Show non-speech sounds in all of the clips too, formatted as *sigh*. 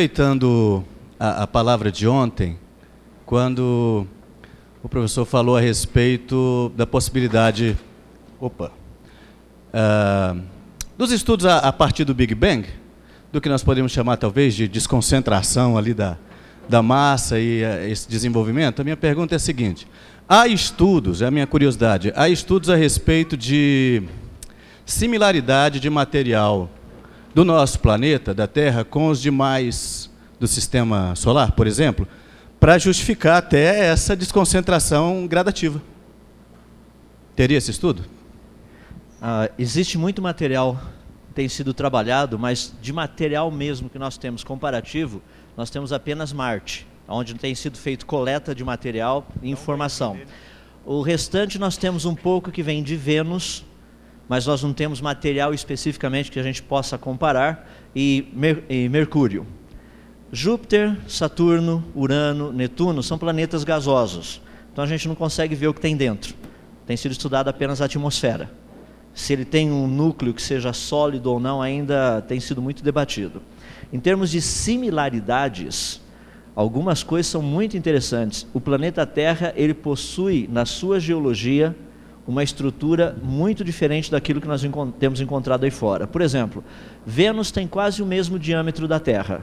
Aproveitando a, a, palavra de ontem, quando o professor falou a respeito da possibilidade, opa, uh, dos estudos a, a, partir do Big Bang, do que nós podemos chamar talvez de desconcentração ali da, da massa e uh, esse desenvolvimento, a minha pergunta é a seguinte: há estudos, é a minha curiosidade, há estudos a respeito de similaridade de material do nosso planeta, da Terra, com os demais do sistema solar, por exemplo, para justificar até essa desconcentração gradativa. Teria esse estudo? Ah, existe muito material que tem sido trabalhado, mas de material mesmo que nós temos comparativo, nós temos apenas Marte, onde tem sido feito coleta de material e informação. O restante nós temos um pouco que vem de Vênus, mas nós não temos material especificamente que a gente possa comparar, e, Mer e Mercúrio. Júpiter, Saturno, Urano, Netuno são planetas gasosos, então a gente não consegue ver o que tem dentro. Tem sido estudada apenas a atmosfera. Se ele tem um núcleo que seja sólido ou não, ainda tem sido muito debatido. Em termos de similaridades, algumas coisas são muito interessantes. O planeta Terra ele possui na sua geologia uma estrutura muito diferente daquilo que nós temos encontrado aí fora. Por exemplo, Vênus tem quase o mesmo diâmetro da Terra.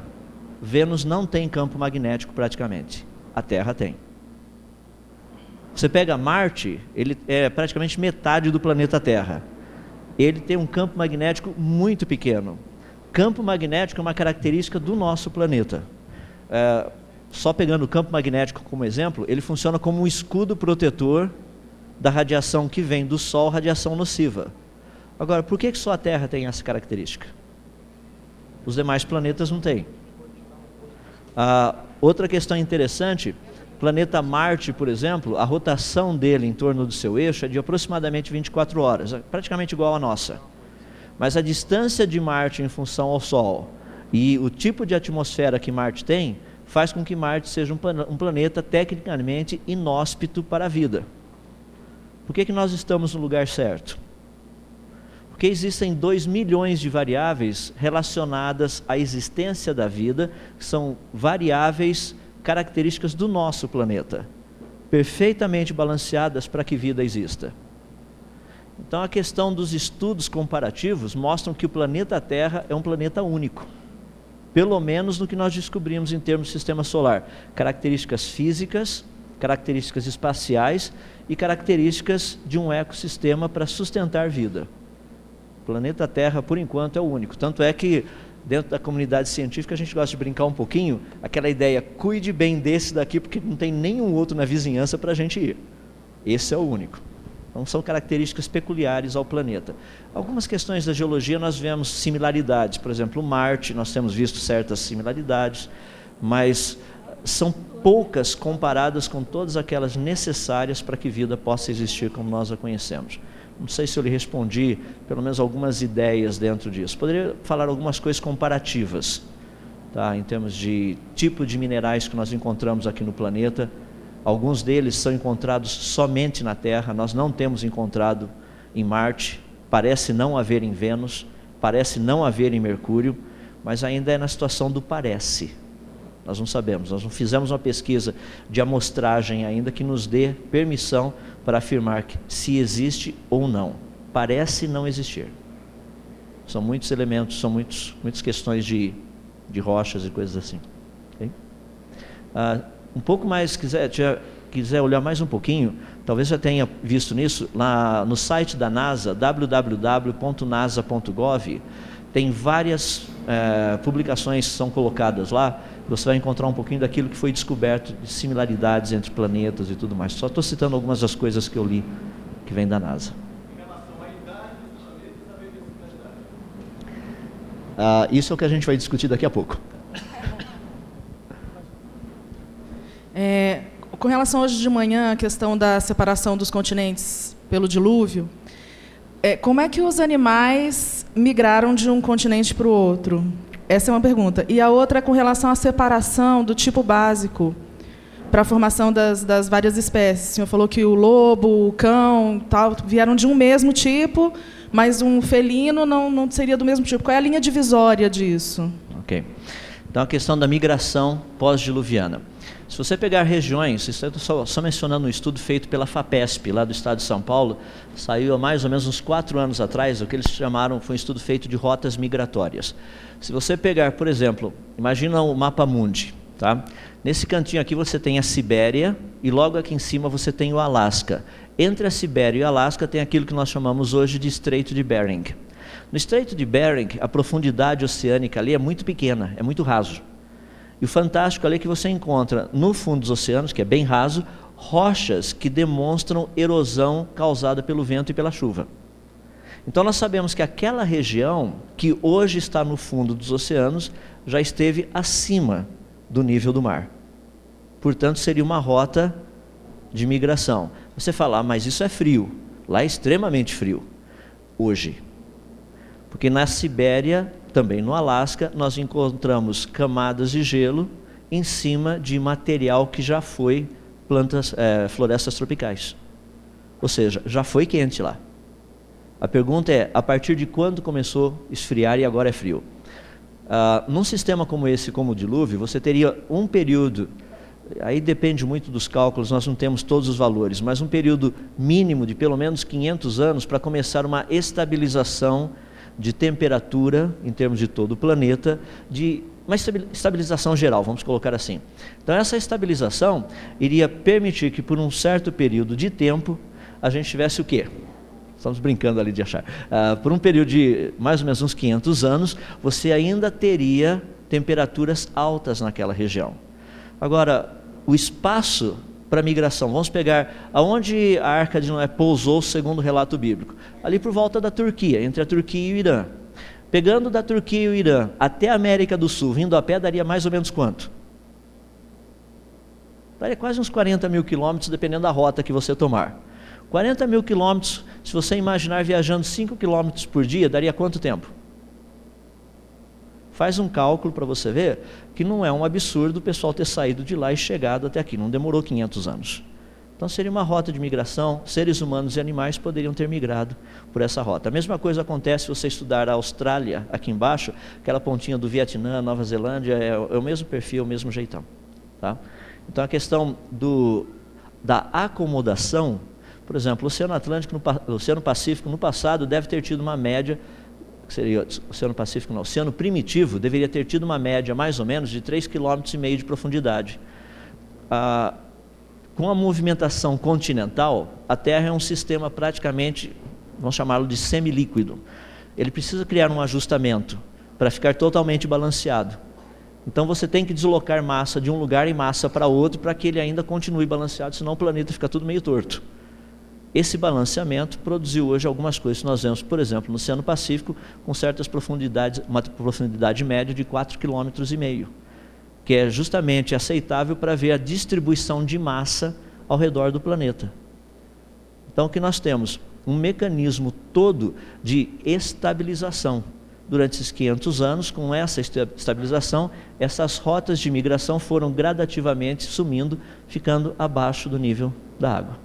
Vênus não tem campo magnético praticamente. A Terra tem. Você pega Marte, ele é praticamente metade do planeta Terra. Ele tem um campo magnético muito pequeno. Campo magnético é uma característica do nosso planeta. É, só pegando o campo magnético como exemplo, ele funciona como um escudo protetor da radiação que vem do Sol, radiação nociva. Agora, por que, só a Terra tem essa característica? Os demais planetas não têm. Ah, outra questão interessante, planeta Marte, por exemplo, a rotação dele em torno do seu eixo é de aproximadamente 24 horas, é praticamente igual à nossa. Mas a distância de Marte em função ao Sol e o tipo de atmosfera que Marte tem faz com que Marte seja um planeta tecnicamente inóspito para a vida. Por que, que nós estamos no lugar certo? Porque existem 2 milhões de variáveis relacionadas à existência da vida, que são variáveis características do nosso planeta, perfeitamente balanceadas para que vida exista. Então, a questão dos estudos comparativos mostram que o planeta Terra é um planeta único, pelo menos no que nós descobrimos em termos de sistema solar. Características físicas, características espaciais e características de um ecossistema para sustentar vida. O planeta Terra, por enquanto, é o único. Tanto é que, dentro da comunidade científica, a gente gosta de brincar um pouquinho, aquela ideia, cuide bem desse daqui, porque não tem nenhum outro na vizinhança para a gente ir. Esse é o único. Então, são características peculiares ao planeta. Algumas questões da geologia nós vemos similaridades. Por exemplo, Marte, nós temos visto certas similaridades, mas são poucas comparadas com todas aquelas necessárias para que vida possa existir como nós a conhecemos. Não sei se eu lhe respondi pelo menos algumas ideias dentro disso. Poderia falar algumas coisas comparativas, tá? em termos de tipo de minerais que nós encontramos aqui no planeta. Alguns deles são encontrados somente na Terra, nós não temos encontrado em Marte, parece não haver em Vênus, parece não haver em Mercúrio, mas ainda é na situação do parece nós não sabemos, nós não fizemos uma pesquisa de amostragem ainda que nos dê permissão para afirmar que se existe ou não. Parece não existir. São muitos elementos, são muitos, muitas questões de, de rochas e coisas assim. Okay? Ah, um pouco mais, quiser, quiser olhar mais um pouquinho, talvez já tenha visto nisso, lá no site da NASA, www.nasa.gov, tem várias eh, publicações que são colocadas lá você vai encontrar um pouquinho daquilo que foi descoberto de similaridades entre planetas e tudo mais. Só estou citando algumas das coisas que eu li que vem da NASA. Ah, isso é o que a gente vai discutir daqui a pouco. *laughs* É, com relação hoje de manhã à questão da separação dos continentes pelo dilúvio, é, como é que os animais migraram de um continente para o outro? Essa é uma pergunta. E a outra é com relação à separação do tipo básico para a formação das, das, várias espécies. O senhor falou que o lobo, o cão, tal, vieram de um mesmo tipo, mas um felino não, não seria do mesmo tipo. Qual é a linha divisória disso? Ok. Então, a questão da migração pós-diluviana. Se você pegar regiões, estou só, só, mencionando um estudo feito pela FAPESP, lá do estado de São Paulo, saiu há mais ou menos uns quatro anos atrás, o que eles chamaram foi um estudo feito de rotas migratórias. Se você pegar, por exemplo, imagina o mapa mundi, tá? Nesse cantinho aqui você tem a Sibéria e logo aqui em cima você tem o Alasca. Entre a Sibéria e o Alasca tem aquilo que nós chamamos hoje de Estreito de Bering. No Estreito de Bering, a profundidade oceânica ali é muito pequena, é muito raso. E o fantástico ali é que você encontra no fundo dos oceanos, que é bem raso, rochas que demonstram erosão causada pelo vento e pela chuva. Então nós sabemos que aquela região que hoje está no fundo dos oceanos já esteve acima do nível do mar. Portanto, seria uma rota de migração. Você fala, ah, mas isso é frio. Lá é extremamente frio hoje. Porque na Sibéria também no Alasca, nós encontramos camadas de gelo em cima de material que já foi plantas, é, florestas tropicais. Ou seja, já foi quente lá. A pergunta é: a partir de quando começou a esfriar e agora é frio? Ah, num sistema como esse, como o dilúvio, você teria um período, aí depende muito dos cálculos, nós não temos todos os valores, mas um período mínimo de pelo menos 500 anos para começar uma estabilização de temperatura em termos de todo o planeta, de uma estabilização geral, vamos colocar assim. Então, essa estabilização iria permitir que, por um certo período de tempo, a gente tivesse o quê? Estamos brincando ali de achar. Uh, por um período de mais ou menos uns 500 anos, você ainda teria temperaturas altas naquela região. Agora, o espaço para migração. Vamos pegar aonde a arca de Noé pousou, segundo o relato bíblico. Ali por volta da Turquia, entre a Turquia e o Irã. Pegando da Turquia e o Irã até a América do Sul, vindo a pé, daria mais ou menos quanto? Daria quase uns 40 mil quilômetros, dependendo da rota que você tomar. 40 mil quilômetros, se você imaginar viajando 5 quilômetros por dia, daria quanto tempo? Faz um cálculo para você ver que não é um absurdo o pessoal ter saído de lá e chegado até aqui, não demorou 500 anos. Então seria uma rota de migração, seres humanos e animais poderiam ter migrado por essa rota. A mesma coisa acontece se você estudar a Austrália, aqui embaixo, aquela pontinha do Vietnã, Nova Zelândia, é, é o mesmo perfil, o mesmo jeitão. Tá? Então a questão do, da acomodação, por exemplo, o Oceano Atlântico, no, o Oceano Pacífico, no passado, deve ter tido uma média que seria o Oceano Pacífico, não, o Oceano Primitivo, deveria ter tido uma média mais ou menos de 3,5 km de profundidade. Ah, com a movimentação continental, a Terra é um sistema praticamente, vamos chamá-lo de semilíquido. Ele precisa criar um ajustamento para ficar totalmente balanceado. Então você tem que deslocar massa de um lugar e massa para outro para que ele ainda continue balanceado, senão o planeta fica tudo meio torto. Esse balanceamento produziu hoje algumas coisas que nós vemos, por exemplo, no Oceano Pacífico, com certas profundidades, uma profundidade média de 4,5 km, que é justamente aceitável para ver a distribuição de massa ao redor do planeta. Então, o que nós temos? Um mecanismo todo de estabilização. Durante esses 500 anos, com essa estabilização, essas rotas de migração foram gradativamente sumindo, ficando abaixo do nível da água.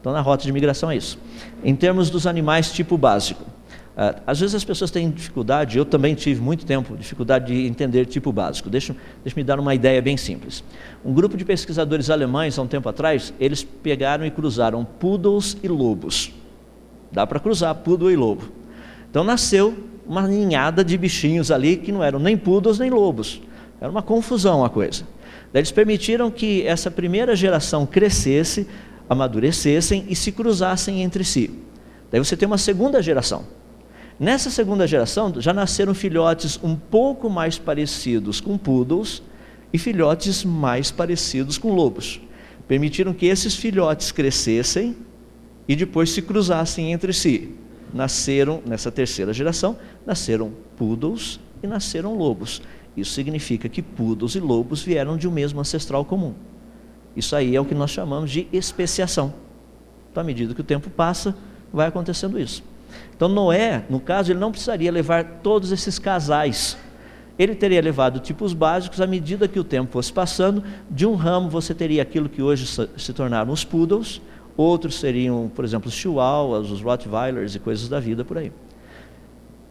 Então, na rota de migração é isso. Em termos dos animais tipo básico, às vezes as pessoas têm dificuldade, eu também tive muito tempo dificuldade de entender tipo básico. Deixa, deixa me dar uma ideia bem simples. Um grupo de pesquisadores alemães, há um tempo atrás, eles pegaram e cruzaram poodles e lobos. Dá para cruzar poodle e lobo. Então nasceu uma ninhada de bichinhos ali que não eram nem poodles nem lobos. Era uma confusão a coisa. Daí eles permitiram que essa primeira geração crescesse, amadurecessem e se cruzassem entre si. Daí você tem uma segunda geração. Nessa segunda geração já nasceram filhotes um pouco mais parecidos com poodles e filhotes mais parecidos com lobos. Permitiram que esses filhotes crescessem e depois se cruzassem entre si. Nasceram, nessa terceira geração, nasceram poodles e nasceram lobos. Isso significa que poodles e lobos vieram de um mesmo ancestral comum. Isso aí é o que nós chamamos de especiação. Então, à medida que o tempo passa, vai acontecendo isso. Então, Noé, no caso, ele não precisaria levar todos esses casais. Ele teria levado tipos básicos à medida que o tempo fosse passando. De um ramo você teria aquilo que hoje se tornaram os poodles, outros seriam, por exemplo, os chihuahuas, os rottweilers e coisas da vida por aí.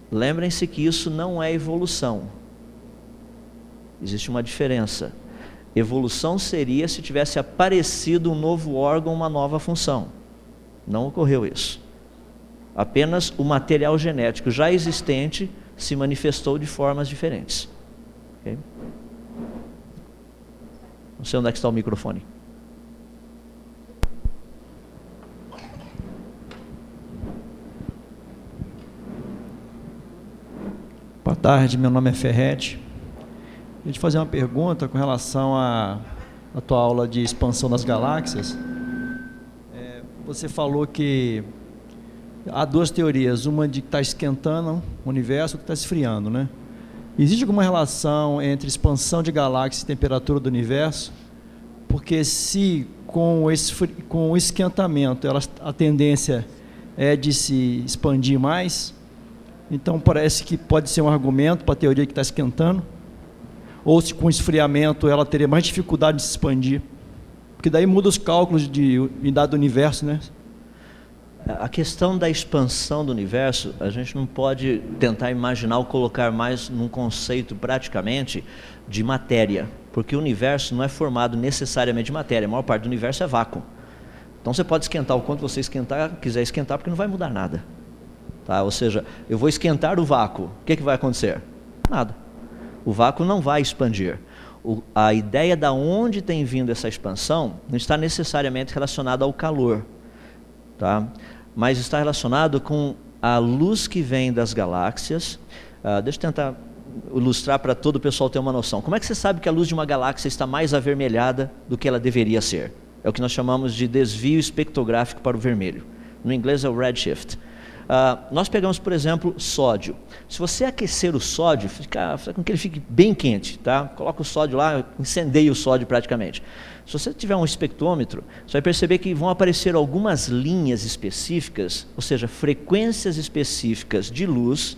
Lembrem-se que isso não é evolução. Existe uma diferença. Evolução seria se tivesse aparecido um novo órgão, uma nova função. Não ocorreu isso. Apenas o material genético já existente se manifestou de formas diferentes. Okay? Não sei onde é que está o microfone. Boa tarde, meu nome é Ferrete. Queria te fazer uma pergunta com relação à, à tua aula de expansão das galáxias. É, você falou que há duas teorias, uma de que está esquentando o universo, que está esfriando, né? Existe alguma relação entre expansão de galáxias e temperatura do universo? Porque se com o, com o esquentamento ela, a tendência é de se expandir mais, então parece que pode ser um argumento para a teoria que está esquentando. Ou se com esfriamento ela teria mais dificuldade de se expandir. Porque daí muda os cálculos de unidade do universo, né? A questão da expansão do universo, a gente não pode tentar imaginar ou colocar mais num conceito praticamente de matéria, porque o universo não é formado necessariamente de matéria, a maior parte do universo é vácuo. Então você pode esquentar o quanto você esquentar, quiser esquentar, porque não vai mudar nada. Tá? Ou seja, eu vou esquentar o vácuo, o que, que vai acontecer? Nada. O vácuo não vai expandir. O, a ideia da onde tem vindo essa expansão não está necessariamente relacionada ao calor. Tá? Mas está relacionado com a luz que vem das galáxias. Uh, deixa eu tentar ilustrar para todo o pessoal ter uma noção. Como é que você sabe que a luz de uma galáxia está mais avermelhada do que ela deveria ser? É o que nós chamamos de desvio espectrográfico para o vermelho. No inglês é o redshift. Uh, nós pegamos, por exemplo, sódio. Se você aquecer o sódio, fica, fica com que ele fique bem quente, tá? Coloca o sódio lá, incendeia o sódio praticamente. Se você tiver um espectrômetro, você vai perceber que vão aparecer algumas linhas específicas, ou seja, frequências específicas de luz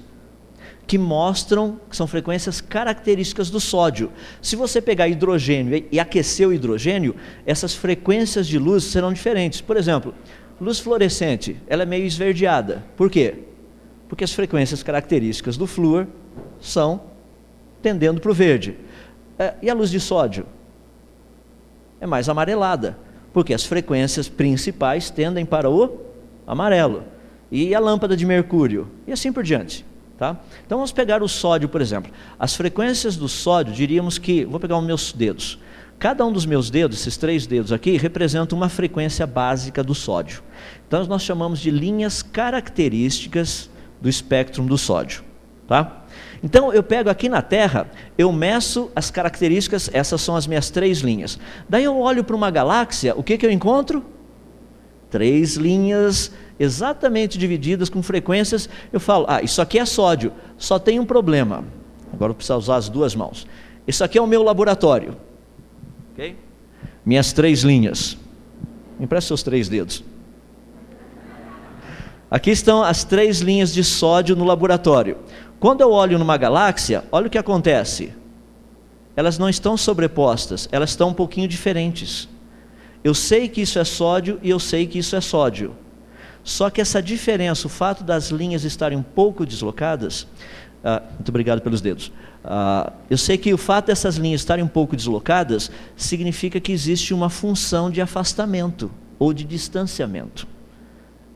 que mostram que são frequências características do sódio. Se você pegar hidrogênio e aquecer o hidrogênio, essas frequências de luz serão diferentes. Por exemplo, luz fluorescente, ela é meio esverdeada. Por quê? Porque as frequências características do flúor são tendendo para o verde. É, e a luz de sódio? é mais amarelada, porque as frequências principais tendem para o amarelo. E a lâmpada de mercúrio, e assim por diante. Tá? Então vamos pegar o sódio, por exemplo. As frequências do sódio, diríamos que, vou pegar os meus dedos. Cada um dos meus dedos, esses três dedos aqui, representa uma frequência básica do sódio. Então nós chamamos de linhas características do espectro do sódio. Tá? Então eu pego aqui na Terra, eu meço as características, essas são as minhas três linhas. Daí eu olho para uma galáxia, o que, que eu encontro? Três linhas exatamente divididas com frequências. Eu falo, ah, isso aqui é sódio, só tem um problema. Agora eu preciso usar as duas mãos. Isso aqui é o meu laboratório. Minhas três linhas. Empreste seus três dedos. Aqui estão as três linhas de sódio no laboratório. Quando eu olho numa galáxia, olha o que acontece. Elas não estão sobrepostas, elas estão um pouquinho diferentes. Eu sei que isso é sódio e eu sei que isso é sódio. Só que essa diferença, o fato das linhas estarem um pouco deslocadas, ah, muito obrigado pelos dedos. Ah, eu sei que o fato dessas linhas estarem um pouco deslocadas significa que existe uma função de afastamento ou de distanciamento.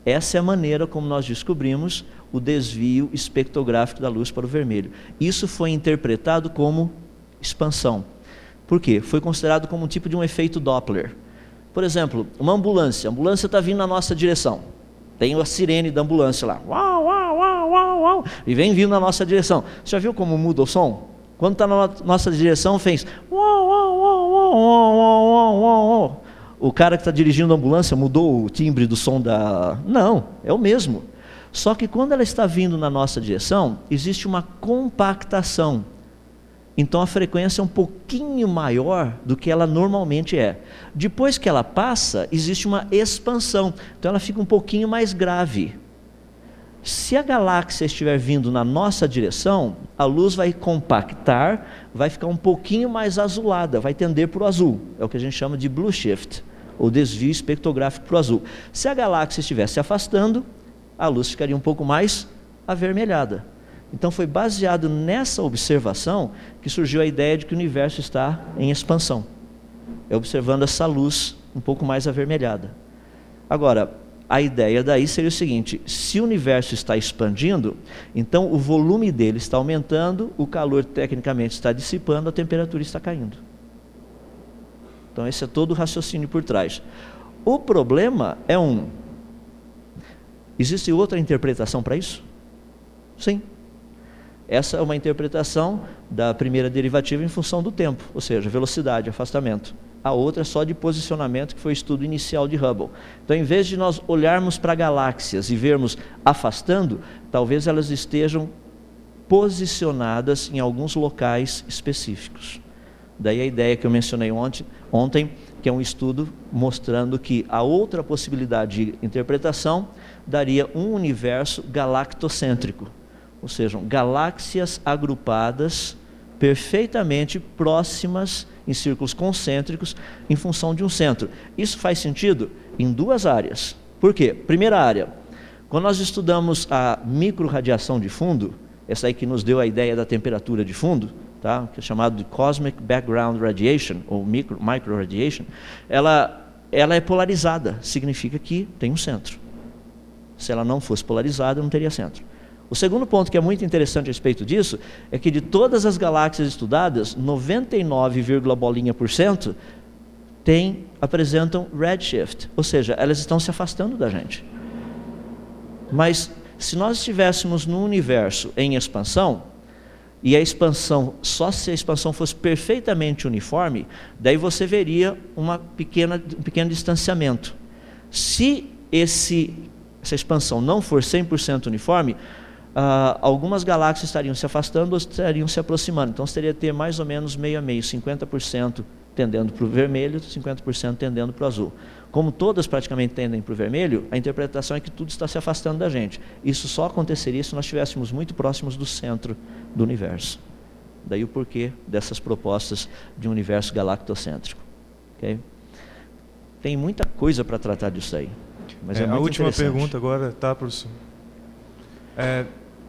Essa é a maneira como nós descobrimos o desvio espectrográfico da luz para o vermelho. Isso foi interpretado como expansão. Por quê? Foi considerado como um tipo de um efeito Doppler. Por exemplo, uma ambulância. A ambulância está vindo na nossa direção. Tem a sirene da ambulância lá. Uau, uau, uau. E vem vindo na nossa direção. Você já viu como muda o som? Quando está na nossa direção, fez. Uau, uau, uau, uau, uau, uau, uau, uau. O cara que está dirigindo a ambulância mudou o timbre do som da. Não, é o mesmo. Só que quando ela está vindo na nossa direção, existe uma compactação. Então a frequência é um pouquinho maior do que ela normalmente é. Depois que ela passa, existe uma expansão. Então ela fica um pouquinho mais grave. Se a galáxia estiver vindo na nossa direção, a luz vai compactar, vai ficar um pouquinho mais azulada, vai tender para o azul. É o que a gente chama de blue shift, ou desvio espectrográfico para o azul. Se a galáxia estiver se afastando, a luz ficaria um pouco mais avermelhada. Então foi baseado nessa observação que surgiu a ideia de que o universo está em expansão. É observando essa luz um pouco mais avermelhada. Agora, a ideia daí seria o seguinte: se o universo está expandindo, então o volume dele está aumentando, o calor tecnicamente está dissipando, a temperatura está caindo. Então, esse é todo o raciocínio por trás. O problema é um: existe outra interpretação para isso? Sim. Essa é uma interpretação da primeira derivativa em função do tempo, ou seja, velocidade, afastamento a outra só de posicionamento, que foi o estudo inicial de Hubble. Então, em vez de nós olharmos para galáxias e vermos afastando, talvez elas estejam posicionadas em alguns locais específicos. Daí a ideia que eu mencionei ontem, ontem, que é um estudo mostrando que a outra possibilidade de interpretação daria um universo galactocêntrico, ou seja, galáxias agrupadas perfeitamente próximas em círculos concêntricos em função de um centro. Isso faz sentido em duas áreas. Por quê? Primeira área, quando nós estudamos a microradiação de fundo, essa aí que nos deu a ideia da temperatura de fundo, tá? que é chamado de Cosmic Background Radiation, ou micro, micro radiation, ela, ela é polarizada, significa que tem um centro. Se ela não fosse polarizada, não teria centro. O segundo ponto que é muito interessante a respeito disso é que de todas as galáxias estudadas, 99, bolinha por cento tem, apresentam redshift, ou seja, elas estão se afastando da gente. Mas se nós estivéssemos num universo em expansão, e a expansão, só se a expansão fosse perfeitamente uniforme, daí você veria uma pequena, um pequeno distanciamento. Se esse, essa expansão não for 100% uniforme, Uh, algumas galáxias estariam se afastando ou estariam se aproximando. Então, você teria que ter mais ou menos meio a meio, 50% tendendo para o vermelho, 50% tendendo para o azul. Como todas praticamente tendem para o vermelho, a interpretação é que tudo está se afastando da gente. Isso só aconteceria se nós estivéssemos muito próximos do centro do universo. Daí o porquê dessas propostas de um universo galactocêntrico. Okay? Tem muita coisa para tratar disso aí. Mas é, é a última pergunta agora, tá, professor? É,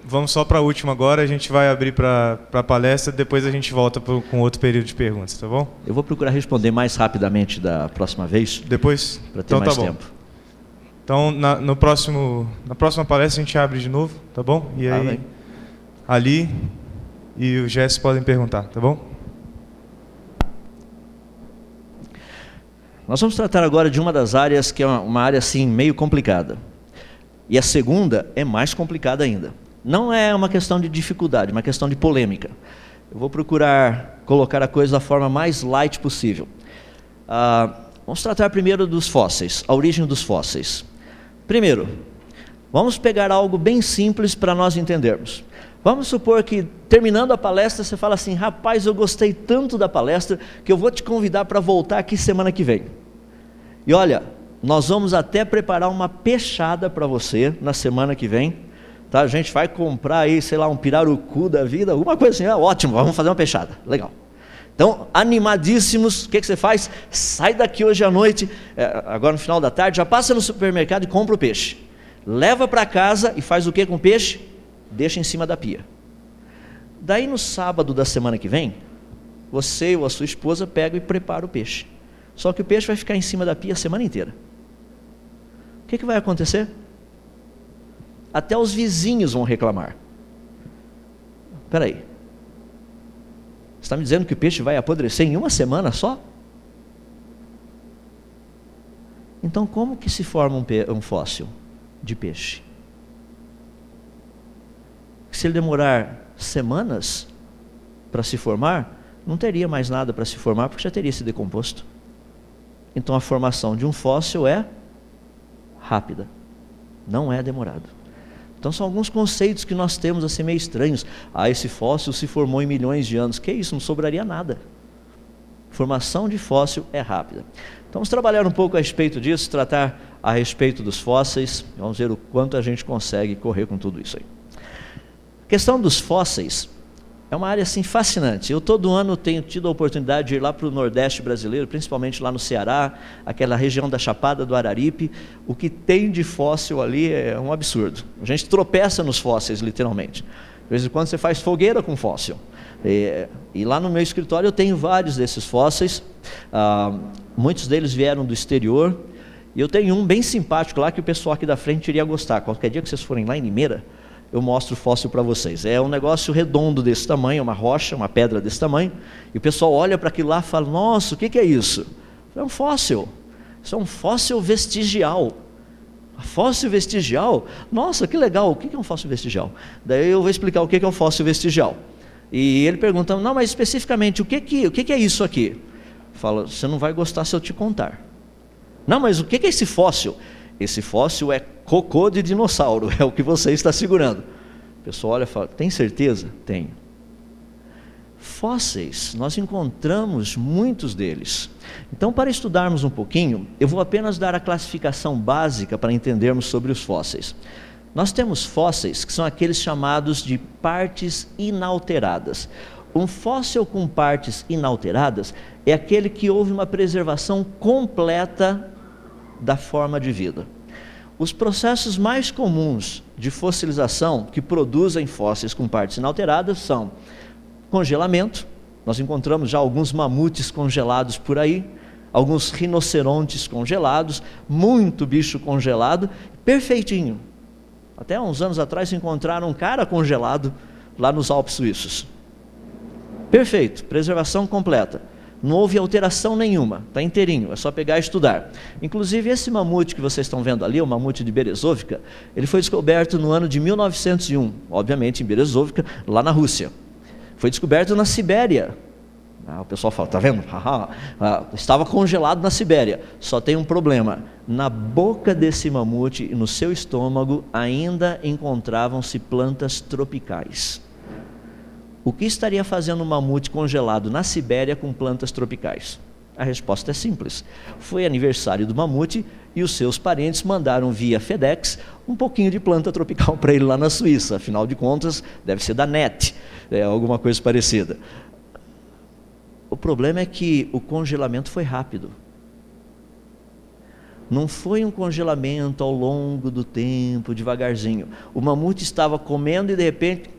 Vamos só para a última agora, a gente vai abrir para a palestra, depois a gente volta pro, com outro período de perguntas, tá bom? Eu vou procurar responder mais rapidamente da próxima vez. Depois? Para ter então, mais tá tempo. Então, na, no próximo, na próxima palestra a gente abre de novo, tá bom? E tá aí, ali e o Jess podem perguntar, tá bom? Nós vamos tratar agora de uma das áreas que é uma, uma área assim meio complicada. E a segunda é mais complicada ainda. Não é uma questão de dificuldade, é uma questão de polêmica. Eu vou procurar colocar a coisa da forma mais light possível. Ah, vamos tratar primeiro dos fósseis, a origem dos fósseis. Primeiro, vamos pegar algo bem simples para nós entendermos. Vamos supor que, terminando a palestra, você fala assim: rapaz, eu gostei tanto da palestra que eu vou te convidar para voltar aqui semana que vem. E olha, nós vamos até preparar uma peixada para você na semana que vem Tá? A gente vai comprar aí, sei lá, um pirarucu da vida, alguma coisa assim, é ótimo, vamos fazer uma peixada. Legal. Então, animadíssimos, o que, que você faz? Sai daqui hoje à noite, é, agora no final da tarde, já passa no supermercado e compra o peixe. Leva para casa e faz o que com o peixe? Deixa em cima da pia. Daí no sábado da semana que vem, você ou a sua esposa pega e prepara o peixe. Só que o peixe vai ficar em cima da pia a semana inteira. O que, que vai acontecer? Até os vizinhos vão reclamar. Espera aí. Você está me dizendo que o peixe vai apodrecer em uma semana só? Então, como que se forma um, um fóssil de peixe? Se ele demorar semanas para se formar, não teria mais nada para se formar, porque já teria se decomposto. Então, a formação de um fóssil é rápida, não é demorado. Então são alguns conceitos que nós temos assim meio estranhos. Ah, esse fóssil se formou em milhões de anos. Que isso? Não sobraria nada. Formação de fóssil é rápida. Então vamos trabalhar um pouco a respeito disso, tratar a respeito dos fósseis. Vamos ver o quanto a gente consegue correr com tudo isso aí. A questão dos fósseis é uma área assim fascinante. Eu todo ano tenho tido a oportunidade de ir lá para o Nordeste brasileiro, principalmente lá no Ceará, aquela região da Chapada do Araripe. O que tem de fóssil ali é um absurdo. A gente tropeça nos fósseis, literalmente. De vez em quando você faz fogueira com fóssil. E, e lá no meu escritório eu tenho vários desses fósseis. Ah, muitos deles vieram do exterior. E eu tenho um bem simpático lá que o pessoal aqui da frente iria gostar. Qualquer dia que vocês forem lá em Limeira, eu mostro o fóssil para vocês. É um negócio redondo desse tamanho, uma rocha, uma pedra desse tamanho. E o pessoal olha para aquilo lá e fala: Nossa, o que, que é isso? É um fóssil. Isso é um fóssil vestigial. Fóssil vestigial? Nossa, que legal. O que é um fóssil vestigial? Daí eu vou explicar o que é um fóssil vestigial. E ele pergunta: Não, mas especificamente, o que, o que é isso aqui? Fala: Você não vai gostar se eu te contar. Não, mas o que é esse fóssil? Esse fóssil é cocô de dinossauro, *laughs* é o que você está segurando. O pessoal olha e fala: Tem certeza? Tenho. Fósseis, nós encontramos muitos deles. Então, para estudarmos um pouquinho, eu vou apenas dar a classificação básica para entendermos sobre os fósseis. Nós temos fósseis que são aqueles chamados de partes inalteradas. Um fóssil com partes inalteradas é aquele que houve uma preservação completa da forma de vida. Os processos mais comuns de fossilização que produzem fósseis com partes inalteradas são congelamento, nós encontramos já alguns mamutes congelados por aí, alguns rinocerontes congelados, muito bicho congelado, perfeitinho. Até uns anos atrás encontraram um cara congelado lá nos Alpes suíços. Perfeito, preservação completa. Não houve alteração nenhuma, está inteirinho, é só pegar e estudar. Inclusive, esse mamute que vocês estão vendo ali, o mamute de Berezovka, ele foi descoberto no ano de 1901, obviamente em Berezovka, lá na Rússia. Foi descoberto na Sibéria. Ah, o pessoal fala, tá vendo? *laughs* Ah, estava congelado na Sibéria. Só tem um problema. Na boca desse mamute e no seu estômago ainda encontravam-se plantas tropicais. O que estaria fazendo um mamute congelado na Sibéria com plantas tropicais? A resposta é simples. Foi aniversário do mamute e os seus parentes mandaram via FedEx um pouquinho de planta tropical *laughs* para ele lá na Suíça. Afinal de contas, deve ser da NET, é, alguma coisa parecida. O problema é que o congelamento foi rápido. Não foi um congelamento ao longo do tempo, devagarzinho. O mamute estava comendo e de repente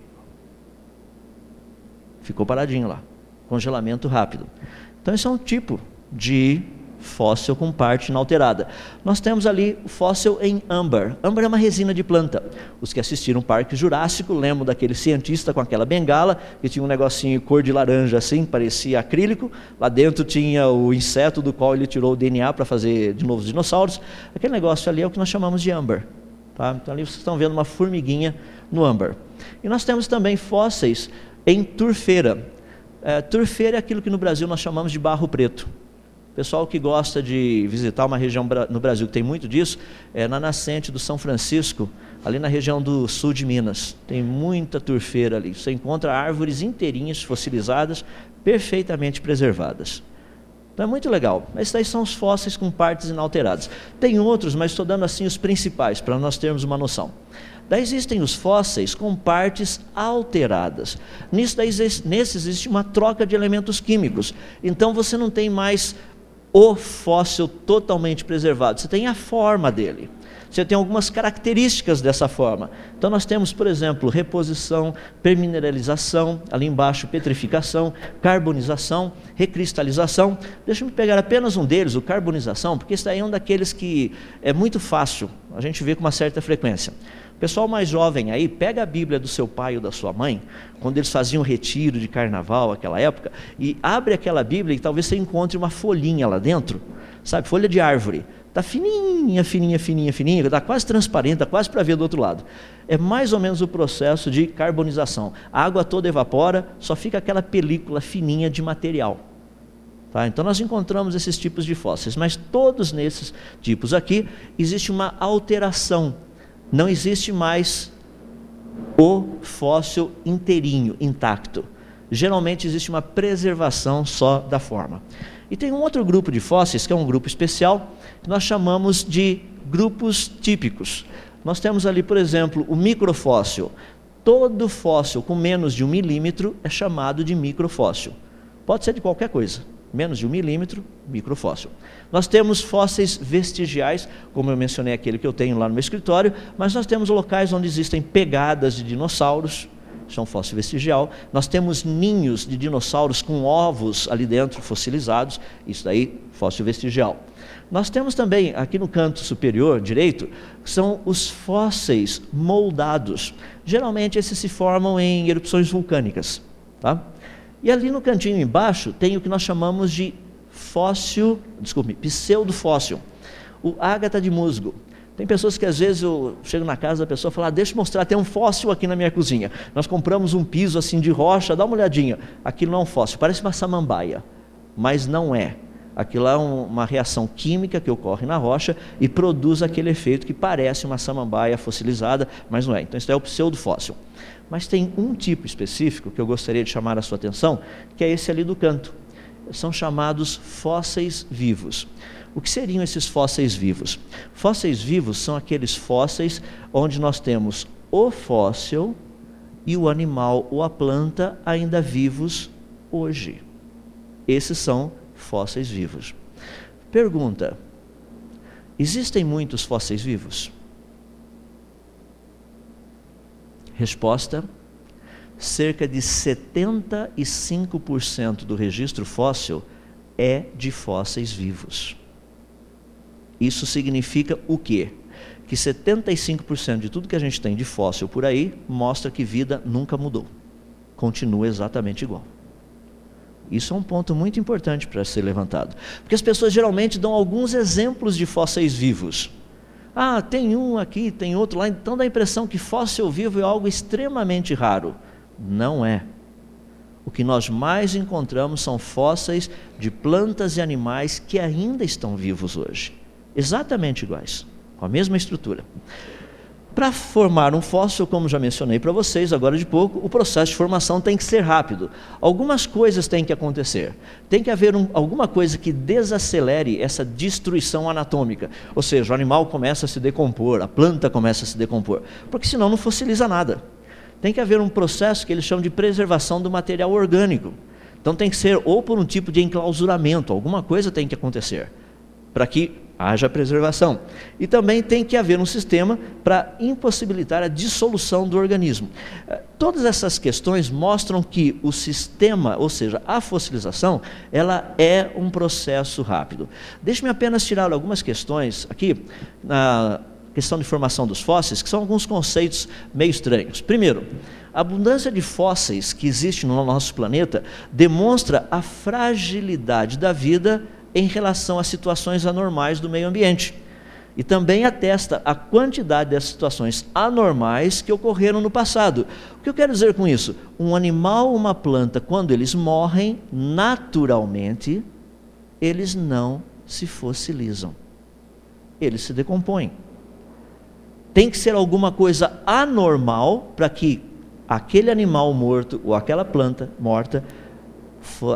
ficou paradinho lá. Congelamento rápido. Então, esse é um tipo de fóssil com parte inalterada. Nós temos ali o fóssil em âmbar. Âmbar é uma resina de planta. Os que assistiram Parque Jurássico lembram daquele cientista com aquela bengala, que tinha um negocinho cor de laranja assim, parecia acrílico. Lá dentro tinha o inseto do qual ele tirou o DNA para fazer de novo os dinossauros. Aquele negócio ali é o que nós chamamos de âmbar. Tá? Então ali vocês estão vendo uma formiguinha no âmbar. E nós temos também fósseis em turfeira. É, turfeira é aquilo que no Brasil nós chamamos de barro preto. Pessoal que gosta de visitar uma região no Brasil que tem muito disso, é na nascente do São Francisco, ali na região do sul de Minas. Tem muita turfeira ali. Você encontra árvores inteirinhas, fossilizadas, perfeitamente preservadas. Então é muito legal. Esses aí são os fósseis com partes inalteradas. Tem outros, mas estou dando assim os principais, para nós termos uma noção. Daí existem os fósseis com partes alteradas. Nisso daí, nesse existe uma troca de elementos químicos. Então você não tem mais o fóssil totalmente preservado, você tem a forma dele. Você tem algumas características dessa forma. Então nós temos, por exemplo, reposição, permineralização, ali embaixo petrificação, carbonização, recristalização. Deixa eu pegar apenas um deles, o carbonização, porque esse aí é um daqueles que é muito fácil, a gente vê com uma certa frequência. Pessoal mais jovem aí, pega a Bíblia do seu pai ou da sua mãe, quando eles faziam retiro de carnaval, aquela época, e abre aquela Bíblia e talvez você encontre uma folhinha lá dentro, sabe, folha de árvore. Está fininha, fininha, fininha, fininha, está quase transparente, está quase para ver do outro lado. É mais ou menos o processo de carbonização. A água toda evapora, só fica aquela película fininha de material. Tá? Então nós encontramos esses tipos de fósseis, mas todos nesses tipos aqui existe uma alteração não existe mais o fóssil inteirinho, intacto. Geralmente existe uma preservação só da forma. E tem um outro grupo de fósseis, que é um grupo especial, que nós chamamos de grupos típicos. Nós temos ali, por exemplo, o microfóssil. Todo fóssil com menos de um milímetro é chamado de microfóssil. Pode ser de qualquer coisa menos de um milímetro, microfóssil. Nós temos fósseis vestigiais, como eu mencionei aquele que eu tenho lá no meu escritório, mas nós temos locais onde existem pegadas de dinossauros, isso é um fóssil vestigial. Nós temos ninhos de dinossauros com ovos ali dentro, fossilizados, isso daí, fóssil vestigial. Nós temos também, aqui no canto superior direito, são os fósseis moldados. Geralmente esses se formam em erupções vulcânicas. Tá? E ali no cantinho embaixo tem o que nós chamamos de fóssil, desculpe, pseudofóssil. O ágata de musgo. Tem pessoas que às vezes eu chego na casa da pessoa e falo, ah, deixa eu mostrar, tem um fóssil aqui na minha cozinha. Nós compramos um piso assim de rocha, dá uma olhadinha. Aquilo não é um fóssil, parece uma samambaia, mas não é. Aquilo é uma reação química que ocorre na rocha e produz aquele efeito que parece uma samambaia fossilizada, mas não é. Então isso é o pseudofóssil. Mas tem um tipo específico que eu gostaria de chamar a sua atenção, que é esse ali do canto. São chamados fósseis vivos. O que seriam esses fósseis vivos? Fósseis vivos são aqueles fósseis onde nós temos o fóssil e o animal ou a planta ainda vivos hoje. Esses são fósseis vivos. Pergunta: existem muitos fósseis vivos? Resposta: cerca de 75% do registro fóssil é de fósseis vivos. Isso significa o quê? Que 75% de tudo que a gente tem de fóssil por aí mostra que vida nunca mudou. Continua exatamente igual. Isso é um ponto muito importante para ser levantado. Porque as pessoas geralmente dão alguns exemplos de fósseis vivos. Ah, tem um aqui, tem outro lá, então dá a impressão que fóssil vivo é algo extremamente raro. Não é. O que nós mais encontramos são fósseis de plantas e animais que ainda estão vivos hoje exatamente iguais, com a mesma estrutura. Para formar um fóssil, como já mencionei para vocês agora de pouco, o processo de formação tem que ser rápido. Algumas coisas têm que acontecer. Tem que haver um, alguma coisa que desacelere essa destruição anatômica. Ou seja, o animal começa a se decompor, a planta começa a se decompor. Porque senão não fossiliza nada. Tem que haver um processo que eles chamam de preservação do material orgânico. Então tem que ser ou por um tipo de enclausuramento, alguma coisa tem que acontecer para que haja preservação. E também tem que haver um sistema para impossibilitar a dissolução do organismo. Eh, todas essas questões mostram que o sistema, ou seja, a fossilização, ela é um processo rápido. Deixe-me apenas tirar algumas questões aqui na questão de formação dos fósseis, que são alguns conceitos meio estranhos. Primeiro, a abundância de fósseis que existe no nosso planeta demonstra a fragilidade da vida em relação às situações anormais do meio ambiente. E também atesta a quantidade das situações anormais que ocorreram no passado. O que eu quero dizer com isso? Um animal uma planta, quando eles morrem, naturalmente, eles não se fossilizam. Eles se decompõem. Tem que ser alguma coisa anormal para que aquele animal morto ou aquela planta morta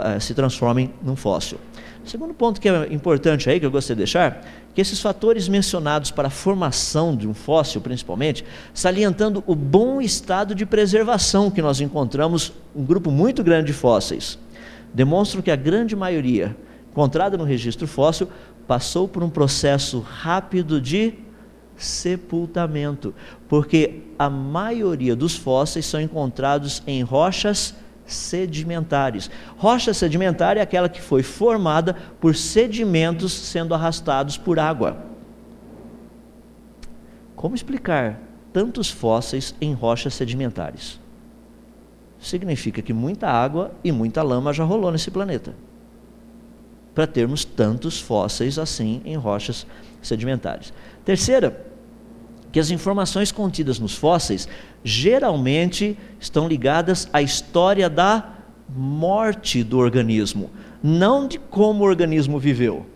eh, se transformem num fóssil. Segundo ponto que é importante aí, que eu gostaria de deixar, que esses fatores mencionados para a formação de um fóssil, principalmente, salientando o bom estado de preservação que nós encontramos, um grupo muito grande de fósseis, demonstram que a grande maioria encontrada no registro fóssil passou por um processo rápido de sepultamento, porque a maioria dos fósseis são encontrados em rochas sedimentares. Rocha sedimentar é aquela que foi formada por sedimentos sendo arrastados por água. Como explicar tantos fósseis em rochas sedimentares? Significa que muita água e muita lama já rolou nesse planeta. Para termos tantos fósseis assim em rochas sedimentares. Terceira, que as informações contidas nos fósseis geralmente estão ligadas à história da morte do organismo, não de como o organismo viveu.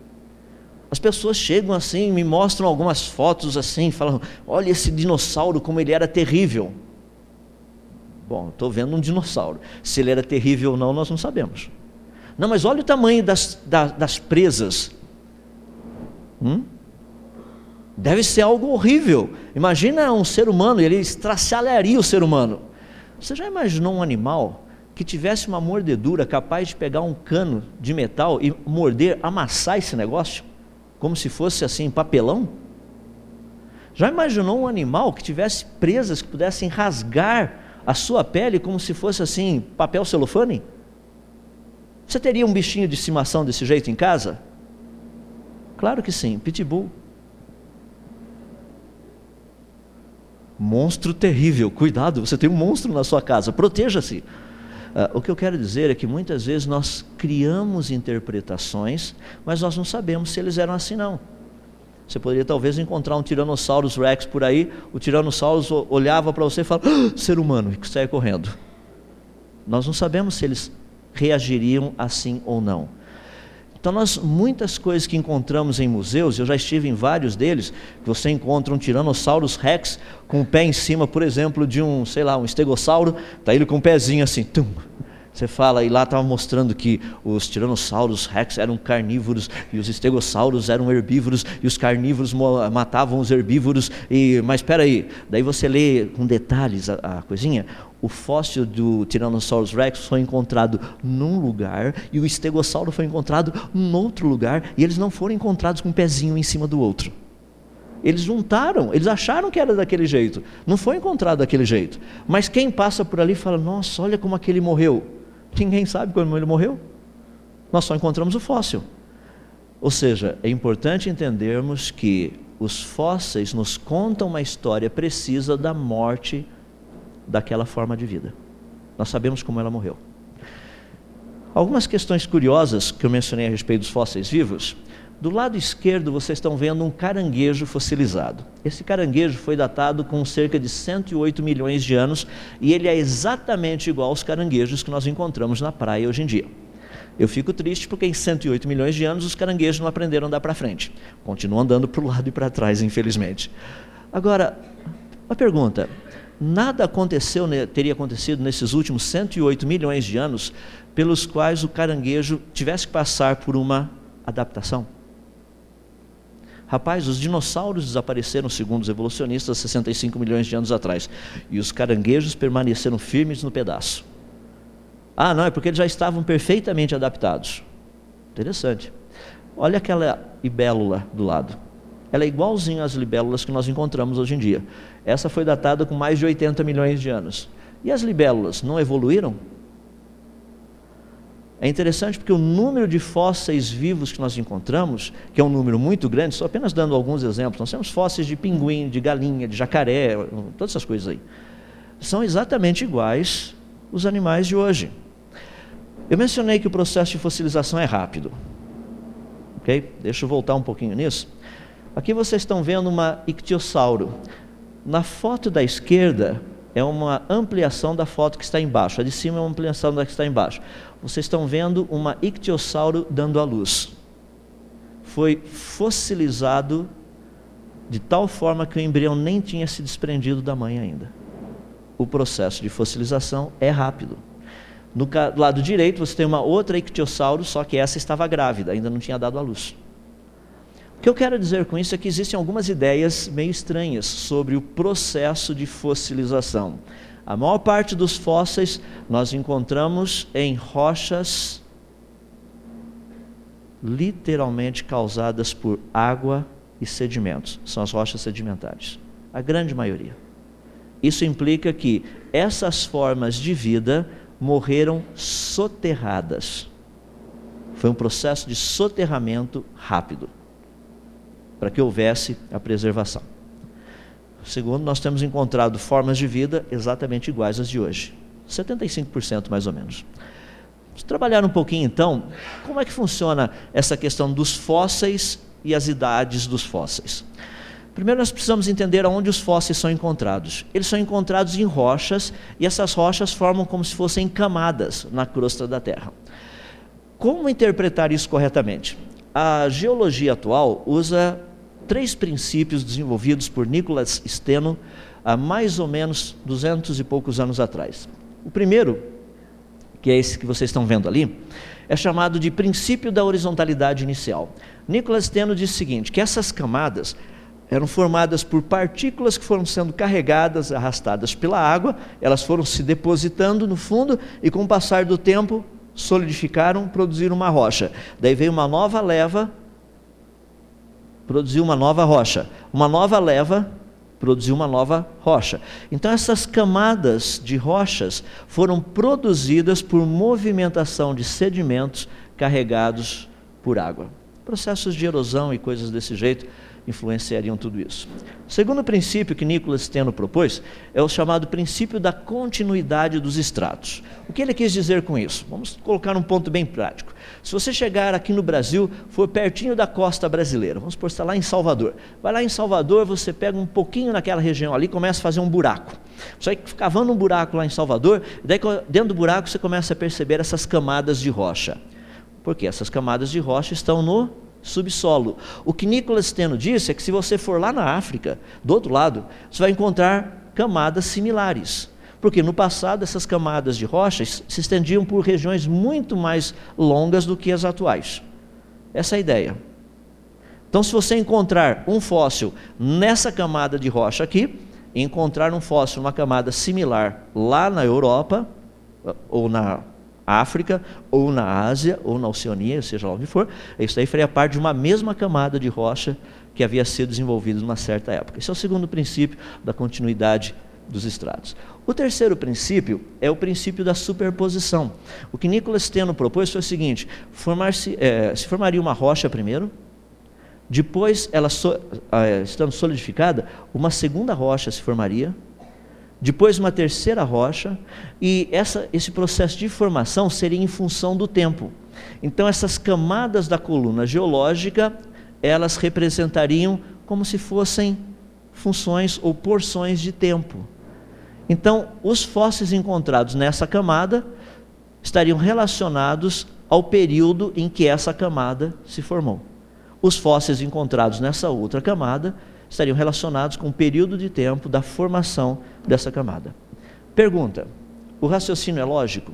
As pessoas chegam assim, me mostram algumas fotos assim, falam: olha esse dinossauro, como ele era terrível. Bom, estou vendo um dinossauro. Se ele era terrível ou não, nós não sabemos. Não, mas olha o tamanho das, das, das presas. Hum? Deve ser algo horrível. Imagina um ser humano, ele estraçalharia o ser humano. Você já imaginou um animal que tivesse uma mordedura capaz de pegar um cano de metal e morder, amassar esse negócio? Como se fosse assim, papelão? Já imaginou um animal que tivesse presas que pudessem rasgar a sua pele como se fosse assim, papel celofane? Você teria um bichinho de estimação desse jeito em casa? Claro que sim, pitbull. Monstro terrível, cuidado, você tem um monstro na sua casa, proteja-se. Uh, o que eu quero dizer é que muitas vezes nós criamos interpretações, mas nós não sabemos se eles eram assim não. Você poderia talvez encontrar um Tyrannosaurus Rex por aí, o Tyrannosaurus olhava para você e falava, ah, ser humano, e saia correndo. Nós não sabemos se eles reagiriam assim ou não. Então, nós, muitas coisas que encontramos em museus, eu já estive em vários deles, você encontra um Tyrannosaurus Rex com o pé em cima, por exemplo, de um, sei lá, um estegossauro, está ele com o um pezinho assim, tum, você fala, e lá estava mostrando que os tiranossauros rex eram carnívoros e os estegossauros eram herbívoros e os carnívoros matavam os herbívoros. E, mas espera aí, daí você lê com detalhes a, a coisinha. O fóssil do Tyrannosaurus rex foi encontrado num lugar e o estegossauro foi encontrado em outro lugar e eles não foram encontrados com um pezinho em cima do outro. Eles juntaram, eles acharam que era daquele jeito. Não foi encontrado daquele jeito. Mas quem passa por ali fala: Nossa, olha como aquele morreu. Ninguém sabe como ele morreu. Nós só encontramos o fóssil. Ou seja, é importante entendermos que os fósseis nos contam uma história precisa da morte daquela forma de vida. Nós sabemos como ela morreu. Algumas questões curiosas que eu mencionei a respeito dos fósseis vivos do lado esquerdo, vocês estão vendo um caranguejo fossilizado. Esse caranguejo foi datado com cerca de 108 milhões de anos e ele é exatamente igual aos caranguejos que nós encontramos na praia hoje em dia. Eu fico triste porque em 108 milhões de anos os caranguejos não aprenderam a andar para frente. Continuam andando para o lado e para trás, infelizmente. Agora, uma pergunta: nada aconteceu, teria acontecido nesses últimos 108 milhões de anos pelos quais o caranguejo tivesse que passar por uma adaptação? Rapaz, os dinossauros desapareceram, segundo os evolucionistas, 65 milhões de anos atrás. E os caranguejos permaneceram firmes no pedaço. Ah, não, é porque eles já estavam perfeitamente adaptados. Interessante. Olha aquela libélula do lado. Ela é igualzinha às libélulas que nós encontramos hoje em dia. Essa foi datada com mais de 80 milhões de anos. E as libélulas não evoluíram? É interessante porque o número de fósseis vivos que nós encontramos, que é um número muito grande, só apenas dando alguns exemplos, nós temos fósseis de pinguim, de galinha, de jacaré, todas essas coisas aí. São exatamente iguais os animais de hoje. Eu mencionei que o processo de fossilização é rápido. Ok? Deixa eu voltar um pouquinho nisso. Aqui vocês estão vendo uma ictiossauro. Na foto da esquerda é uma ampliação da foto que está embaixo. A de cima é uma ampliação da que está embaixo vocês estão vendo uma ictiossauro dando à luz. Foi fossilizado de tal forma que o embrião nem tinha se desprendido da mãe ainda. O processo de fossilização é rápido. No lado direito você tem uma outra ictiossauro, só que essa estava grávida, ainda não tinha dado à luz. Que eu quero dizer com isso é que existem algumas ideias meio estranhas sobre o processo de fossilização. A maior parte dos fósseis nós encontramos em rochas literalmente causadas por água e sedimentos. São as rochas sedimentares. A grande maioria. Isso implica que essas formas de vida morreram soterradas. Foi um processo de soterramento rápido para que houvesse a preservação. Segundo, nós temos encontrado formas de vida exatamente iguais às de hoje. 75% mais ou menos. Vamos trabalhar um pouquinho então, como é que funciona essa questão dos fósseis e as idades dos fósseis. Primeiro nós precisamos entender aonde os fósseis são encontrados. Eles são encontrados em rochas e essas rochas formam como se fossem camadas na crosta da Terra. Como interpretar isso corretamente? A geologia atual usa três princípios desenvolvidos por Nicholas Steno há mais ou menos duzentos e poucos anos atrás. O primeiro, que é esse que vocês estão vendo ali, é chamado de princípio da horizontalidade inicial. Nicholas Steno diz o seguinte, que essas camadas eram formadas por partículas que foram sendo carregadas, arrastadas pela água, elas foram se depositando no fundo e com o passar do tempo solidificaram, produziram uma rocha. Daí veio uma nova leva produziu uma nova rocha. Uma nova leva produzir uma nova rocha. Então, essas camadas de rochas foram produzidas por movimentação de sedimentos carregados por água. Processos de erosão e coisas desse jeito influenciariam tudo isso. O segundo princípio que Nicolas Steno propôs é o chamado princípio da continuidade dos estratos. O que ele quis dizer com isso? Vamos colocar um ponto bem prático. Se você chegar aqui no Brasil, for pertinho da costa brasileira, vamos supor, está lá em Salvador. Vai lá em Salvador, você pega um pouquinho naquela região ali, começa a fazer um buraco. Você vai cavando um buraco lá em Salvador, daí dentro do buraco você começa a perceber essas camadas de rocha. Porque essas camadas de rocha estão no subsolo. O que Nicolas Steno disse é que se você for lá na África, do outro lado, você vai encontrar camadas similares. Porque no passado essas camadas de rochas se estendiam por regiões muito mais longas do que as atuais. Essa é a ideia. Então, se você encontrar um fóssil nessa camada de rocha aqui, encontrar um fóssil numa camada similar lá na Europa, ou na África, ou na Ásia, ou na Oceania, seja lá onde for, isso aí faria parte de uma mesma camada de rocha que havia sido desenvolvida numa certa época. Esse é o segundo princípio da continuidade dos estratos. O terceiro princípio é o princípio da superposição. O que Nicolas Steno propôs foi o seguinte: -se, é, se formaria uma rocha primeiro, depois, ela so, é, estando solidificada, uma segunda rocha se formaria, depois uma terceira rocha, e essa, esse processo de formação seria em função do tempo. Então, essas camadas da coluna geológica, elas representariam como se fossem funções ou porções de tempo. Então, os fósseis encontrados nessa camada estariam relacionados ao período em que essa camada se formou. Os fósseis encontrados nessa outra camada estariam relacionados com o período de tempo da formação dessa camada. Pergunta: o raciocínio é lógico?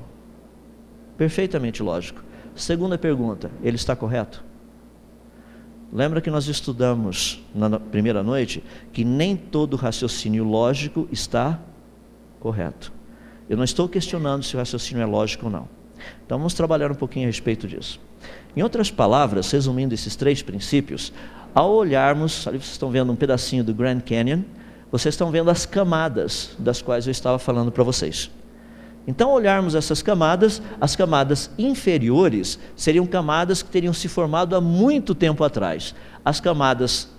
Perfeitamente lógico. Segunda pergunta: ele está correto? Lembra que nós estudamos na primeira noite que nem todo raciocínio lógico está correto. Eu não estou questionando se o raciocínio é lógico ou não. Então vamos trabalhar um pouquinho a respeito disso. Em outras palavras, resumindo esses três princípios, ao olharmos, ali vocês estão vendo um pedacinho do Grand Canyon, vocês estão vendo as camadas das quais eu estava falando para vocês. Então, olharmos essas camadas, as camadas inferiores seriam camadas que teriam se formado há muito tempo atrás. As camadas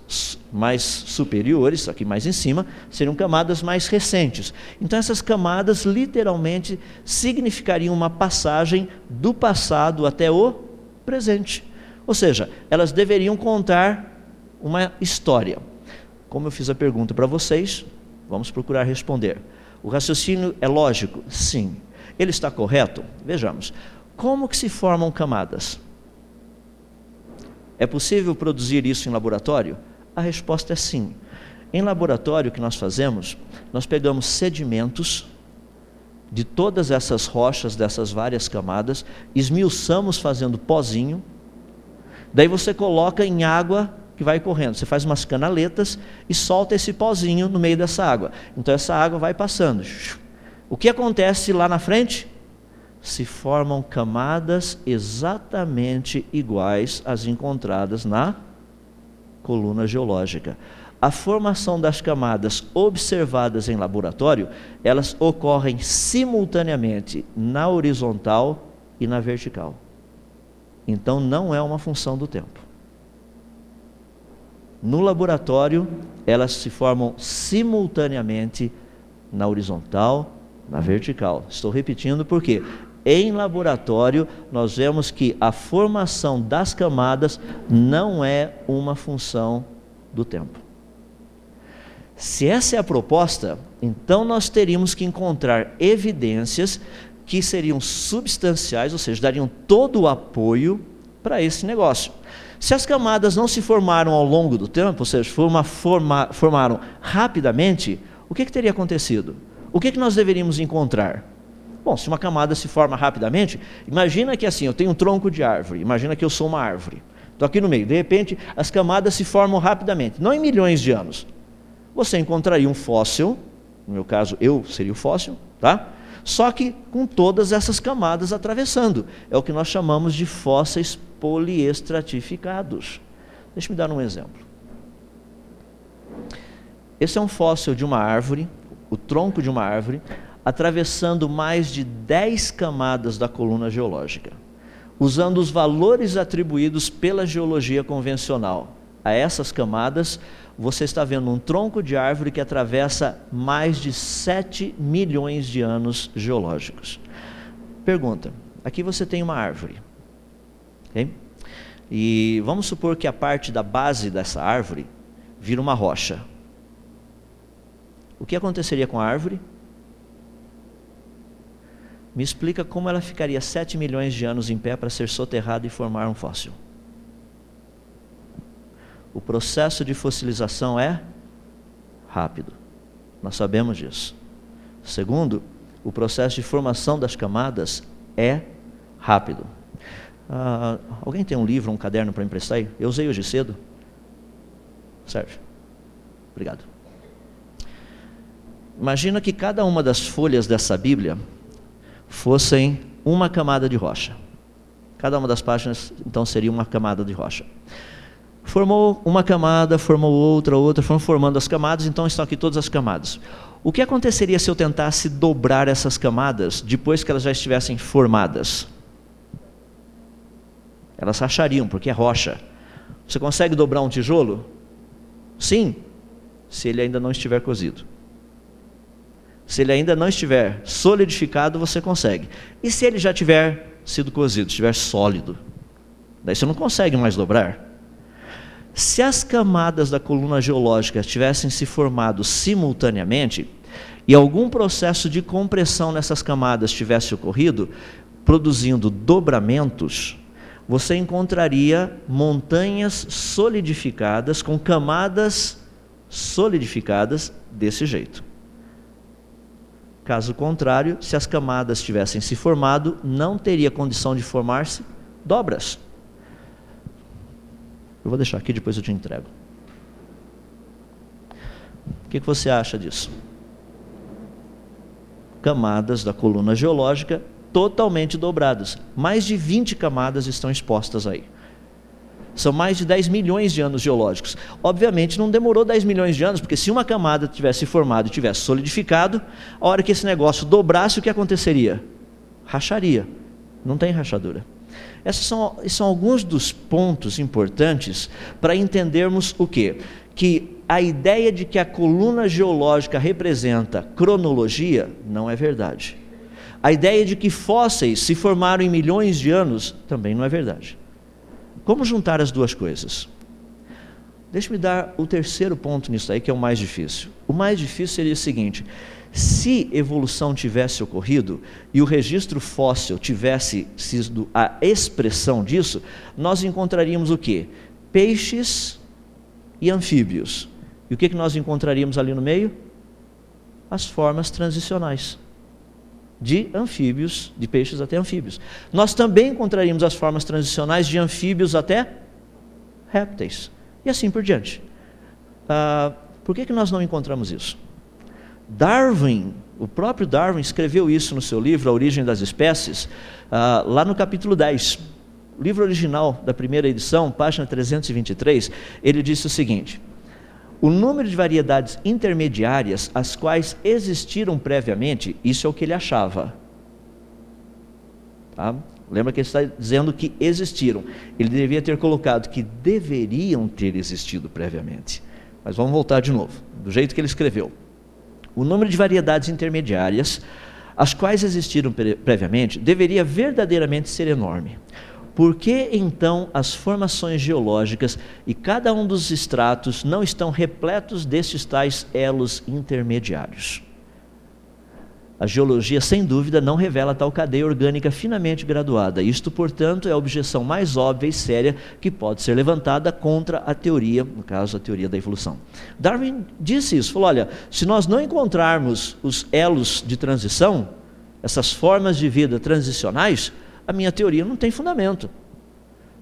mais superiores, aqui mais em cima, seriam camadas mais recentes. Então, essas camadas literalmente significariam uma passagem do passado até o presente. Ou seja, elas deveriam contar uma história. Como eu fiz a pergunta para vocês, vamos procurar responder. O raciocínio é lógico? Sim. Ele está correto? Vejamos. Como que se formam camadas? É possível produzir isso em laboratório? A resposta é sim. Em laboratório, o que nós fazemos? Nós pegamos sedimentos de todas essas rochas, dessas várias camadas, esmiuçamos fazendo pozinho, daí você coloca em água que vai correndo. Você faz umas canaletas e solta esse pozinho no meio dessa água. Então essa água vai passando. O que acontece lá na frente? Se formam camadas exatamente iguais às encontradas na coluna geológica. A formação das camadas observadas em laboratório, elas ocorrem simultaneamente na horizontal e na vertical. Então não é uma função do tempo. No laboratório, elas se formam simultaneamente na horizontal, na vertical. Estou repetindo porque em laboratório nós vemos que a formação das camadas não é uma função do tempo. Se essa é a proposta, então nós teríamos que encontrar evidências que seriam substanciais, ou seja, dariam todo o apoio para esse negócio. Se as camadas não se formaram ao longo do tempo, ou seja, forma, forma, formaram rapidamente, o que, que teria acontecido? O que, que nós deveríamos encontrar? Bom, se uma camada se forma rapidamente, imagina que assim, eu tenho um tronco de árvore, imagina que eu sou uma árvore. Estou aqui no meio, de repente as camadas se formam rapidamente, não em milhões de anos. Você encontraria um fóssil, no meu caso eu seria o fóssil, tá? Só que com todas essas camadas atravessando. É o que nós chamamos de fósseis poliestratificados. Deixe-me dar um exemplo. Esse é um fóssil de uma árvore, o tronco de uma árvore, atravessando mais de 10 camadas da coluna geológica, usando os valores atribuídos pela geologia convencional a essas camadas, você está vendo um tronco de árvore que atravessa mais de 7 milhões de anos geológicos. Pergunta: aqui você tem uma árvore. Okay? E vamos supor que a parte da base dessa árvore vira uma rocha. O que aconteceria com a árvore? Me explica como ela ficaria 7 milhões de anos em pé para ser soterrada e formar um fóssil. O processo de fossilização é rápido. Nós sabemos disso. Segundo, o processo de formação das camadas é rápido. Ah, alguém tem um livro, um caderno para emprestar aí? Eu usei hoje cedo. Serve. Obrigado. Imagina que cada uma das folhas dessa Bíblia fossem uma camada de rocha. Cada uma das páginas, então, seria uma camada de rocha. Formou uma camada, formou outra, outra, foram formando as camadas, então estão aqui todas as camadas. O que aconteceria se eu tentasse dobrar essas camadas depois que elas já estivessem formadas? Elas rachariam, porque é rocha. Você consegue dobrar um tijolo? Sim, se ele ainda não estiver cozido. Se ele ainda não estiver solidificado, você consegue. E se ele já tiver sido cozido, estiver sólido? Daí você não consegue mais dobrar. Se as camadas da coluna geológica tivessem se formado simultaneamente e algum processo de compressão nessas camadas tivesse ocorrido, produzindo dobramentos, você encontraria montanhas solidificadas com camadas solidificadas desse jeito. Caso contrário, se as camadas tivessem se formado, não teria condição de formar-se dobras. Eu vou deixar aqui, depois eu te entrego. O que, você acha disso? Camadas da coluna geológica totalmente dobradas. Mais de 20 camadas estão expostas aí. São mais de 10 milhões de anos geológicos. Obviamente não demorou 10 milhões de anos, porque se uma camada tivesse formado e tivesse solidificado, a hora que esse negócio dobrasse, o que aconteceria? Racharia. Não tem rachadura. Esses são, são alguns dos pontos importantes para entendermos o quê? Que a ideia de que a coluna geológica representa cronologia não é verdade. A ideia de que fósseis se formaram em milhões de anos também não é verdade. Como juntar as duas coisas? Deixe-me dar o terceiro ponto nisso aí, que é o mais difícil. O mais difícil seria o seguinte: se evolução tivesse ocorrido e o registro fóssil tivesse sido a expressão disso, nós encontraríamos o quê? Peixes e anfíbios. E o que, que nós encontraríamos ali no meio? As formas transicionais de anfíbios, de peixes até anfíbios. Nós também encontraríamos as formas transicionais de anfíbios até répteis. E assim por diante. Ah, por que, que nós não encontramos isso? Darwin, o próprio Darwin escreveu isso no seu livro A Origem das Espécies, ah, lá no capítulo 10. O livro original da primeira edição, página 323, ele disse o seguinte: o número de variedades intermediárias, as quais existiram previamente, isso é o que ele achava. Tá? Lembra que ele está dizendo que existiram. Ele devia ter colocado que deveriam ter existido previamente. Mas vamos voltar de novo, do jeito que ele escreveu. O número de variedades intermediárias, as quais existiram previamente, deveria verdadeiramente ser enorme. Por que então as formações geológicas e cada um dos estratos não estão repletos destes tais elos intermediários? A geologia, sem dúvida, não revela tal cadeia orgânica finamente graduada. Isto, portanto, é a objeção mais óbvia e séria que pode ser levantada contra a teoria, no caso, a teoria da evolução. Darwin disse isso, falou: olha, se nós não encontrarmos os elos de transição, essas formas de vida transicionais, a minha teoria não tem fundamento.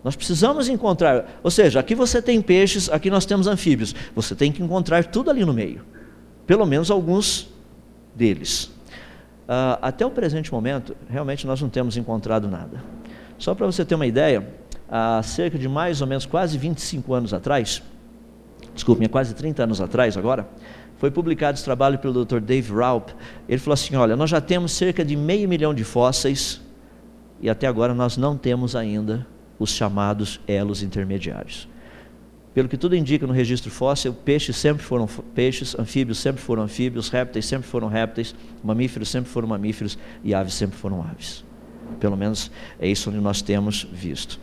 Nós precisamos encontrar, ou seja, aqui você tem peixes, aqui nós temos anfíbios. Você tem que encontrar tudo ali no meio, pelo menos alguns deles. Uh, até o presente momento, realmente nós não temos encontrado nada. Só para você ter uma ideia, há cerca de mais ou menos quase 25 anos atrás, desculpe, quase 30 anos atrás agora, foi publicado esse trabalho pelo Dr. Dave Raup. Ele falou assim: olha, nós já temos cerca de meio milhão de fósseis e até agora nós não temos ainda os chamados elos intermediários. Pelo que tudo indica no registro fóssil, peixes sempre foram peixes, anfíbios sempre foram anfíbios, répteis sempre foram répteis, mamíferos sempre foram mamíferos e aves sempre foram aves. Pelo menos é isso onde nós temos visto.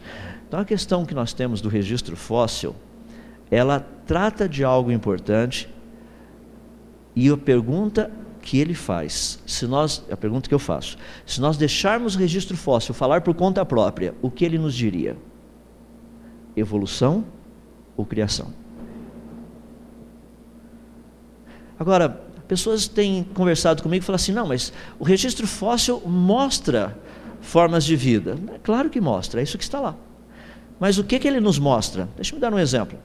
Então a questão que nós temos do registro fóssil, ela trata de algo importante e a pergunta que ele faz, se nós, a pergunta que eu faço, se nós deixarmos o registro fóssil falar por conta própria, o que ele nos diria? Evolução ou criação? Agora, pessoas têm conversado comigo e falam assim: não, mas o registro fóssil mostra formas de vida. É claro que mostra, é isso que está lá. Mas o que, que ele nos mostra? Deixa eu dar um exemplo.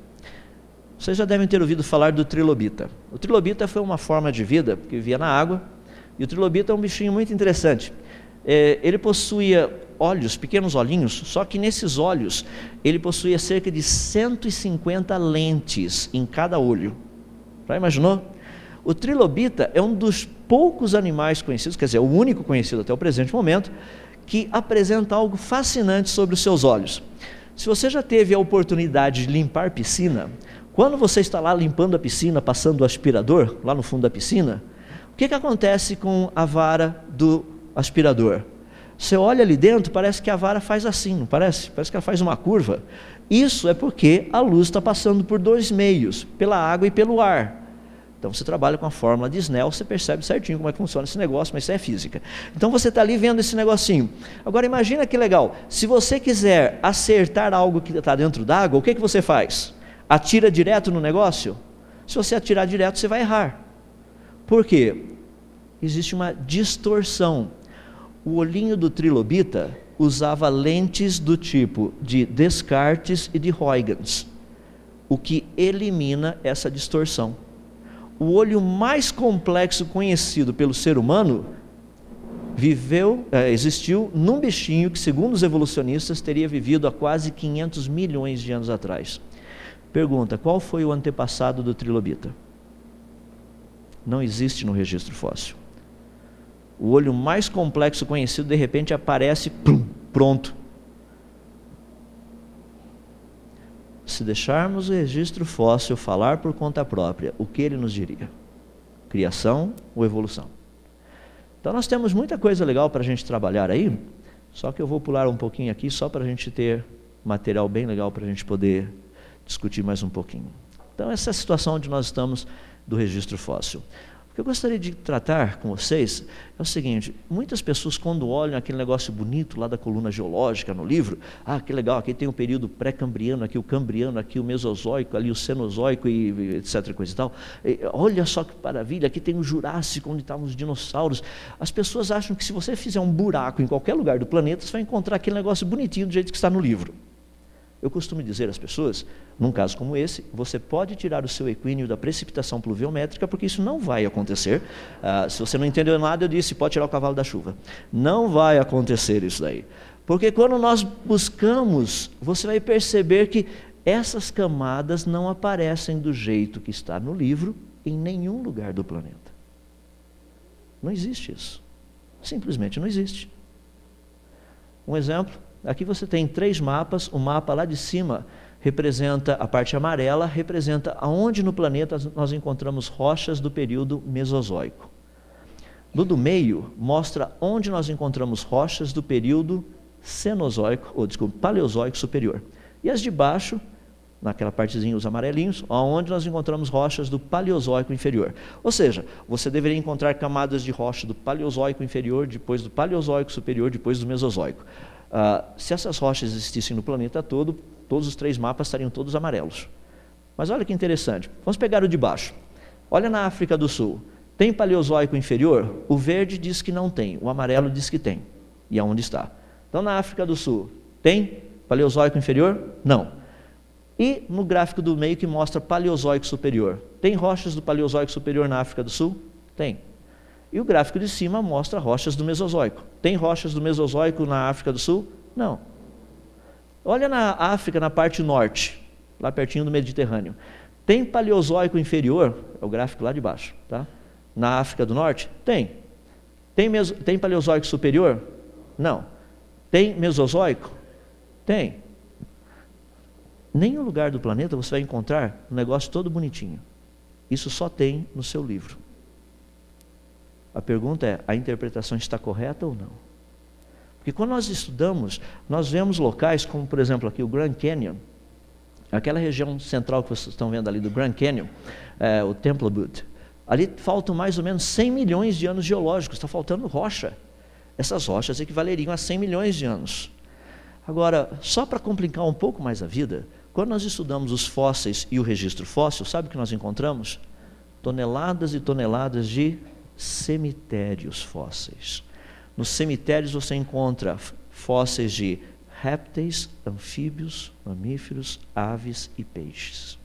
Vocês já devem ter ouvido falar do trilobita. O trilobita foi uma forma de vida que vivia na água, e o trilobita é um bichinho muito interessante. É, ele possuía olhos, pequenos olhinhos, só que nesses olhos ele possuía cerca de 150 lentes em cada olho. Já imaginou? O trilobita é um dos poucos animais conhecidos, quer dizer, o único conhecido até o presente momento, que apresenta algo fascinante sobre os seus olhos. Se você já teve a oportunidade de limpar piscina, quando você está lá limpando a piscina, passando o aspirador, lá no fundo da piscina, o que, que acontece com a vara do aspirador? Você olha ali dentro, parece que a vara faz assim, não parece? Parece que ela faz uma curva. Isso é porque a luz está passando por dois meios, pela água e pelo ar. Então você trabalha com a fórmula de Snell, você percebe certinho como é que funciona esse negócio, mas isso é física. Então você está ali vendo esse negocinho. Agora imagina que legal, se você quiser acertar algo que está dentro d'água, o que, que você faz? atira direto no negócio? Se você atirar direto, você vai errar. Por quê? Existe uma distorção. O olhinho do trilobita usava lentes do tipo de Descartes e de Huygens, o que elimina essa distorção. O olho mais complexo conhecido pelo ser humano viveu, é, existiu num bichinho que, segundo os evolucionistas, teria vivido há quase 500 milhões de anos atrás. Pergunta: qual foi o antepassado do trilobita? Não existe no registro fóssil. O olho mais complexo conhecido de repente aparece, pronto. Se deixarmos o registro fóssil falar por conta própria, o que ele nos diria? Criação ou evolução? Então nós temos muita coisa legal para a gente trabalhar aí, só que eu vou pular um pouquinho aqui só para a gente ter material bem legal para a gente poder discutir mais um pouquinho. Então, essa é a situação onde nós estamos do registro fóssil. O que eu gostaria de tratar com vocês é o seguinte: muitas pessoas, quando olham aquele negócio bonito lá da coluna geológica no livro, ah, que legal, aqui tem o período pré-cambriano, aqui o cambriano, aqui o mesozoico, ali o cenozoico e etc. Coisa e tal. E, olha só que maravilha, aqui tem o Jurássico, onde estavam os dinossauros. As pessoas acham que se você fizer um buraco em qualquer lugar do planeta, você vai encontrar aquele negócio bonitinho do jeito que está no livro. Eu costumo dizer às pessoas, num caso como esse, você pode tirar o seu equínio da precipitação pluviométrica, porque isso não vai acontecer. Ah, se você não entendeu nada, eu disse, pode tirar o cavalo da chuva. Não vai acontecer isso daí. Porque quando nós buscamos, você vai perceber que essas camadas não aparecem do jeito que está no livro em nenhum lugar do planeta. Não existe isso. Simplesmente não existe. Um exemplo, Aqui você tem três mapas. O mapa lá de cima representa a parte amarela, representa aonde no planeta nós encontramos rochas do período Mesozoico. No do meio mostra onde nós encontramos rochas do período Cenozoico, ou desculpa, Paleozoico superior. E as de baixo, naquela partezinha os amarelinhos, onde nós encontramos rochas do Paleozoico inferior. Ou seja, você deveria encontrar camadas de rocha do Paleozoico inferior, depois do Paleozoico superior, depois do Mesozoico. Ah, se essas rochas existissem no planeta todo, todos os três mapas estariam todos amarelos. Mas olha que interessante. Vamos pegar o de baixo. Olha na África do Sul. Tem paleozoico inferior? O verde diz que não tem, o amarelo diz que tem. E aonde está? Então, na África do Sul, tem paleozoico inferior? Não. E no gráfico do meio que mostra paleozoico superior? Tem rochas do paleozoico superior na África do Sul? Tem. E o gráfico de cima mostra rochas do Mesozoico. Tem rochas do Mesozoico na África do Sul? Não. Olha na África, na parte norte, lá pertinho do Mediterrâneo. Tem Paleozoico inferior, é o gráfico lá de baixo. Tá? Na África do Norte? Tem. Tem, meso, tem Paleozoico superior? Não. Tem Mesozoico? Tem. Nenhum lugar do planeta você vai encontrar um negócio todo bonitinho. Isso só tem no seu livro. A pergunta é: a interpretação está correta ou não? Porque quando nós estudamos, nós vemos locais como, por exemplo, aqui o Grand Canyon, aquela região central que vocês estão vendo ali do Grand Canyon, é, o Temple Butte. Ali faltam mais ou menos 100 milhões de anos geológicos, está faltando rocha. Essas rochas equivaleriam a 100 milhões de anos. Agora, só para complicar um pouco mais a vida, quando nós estudamos os fósseis e o registro fóssil, sabe o que nós encontramos? Toneladas e toneladas de cemitérios fósseis. Nos cemitérios você encontra fósseis de répteis, anfíbios, mamíferos, aves e peixes.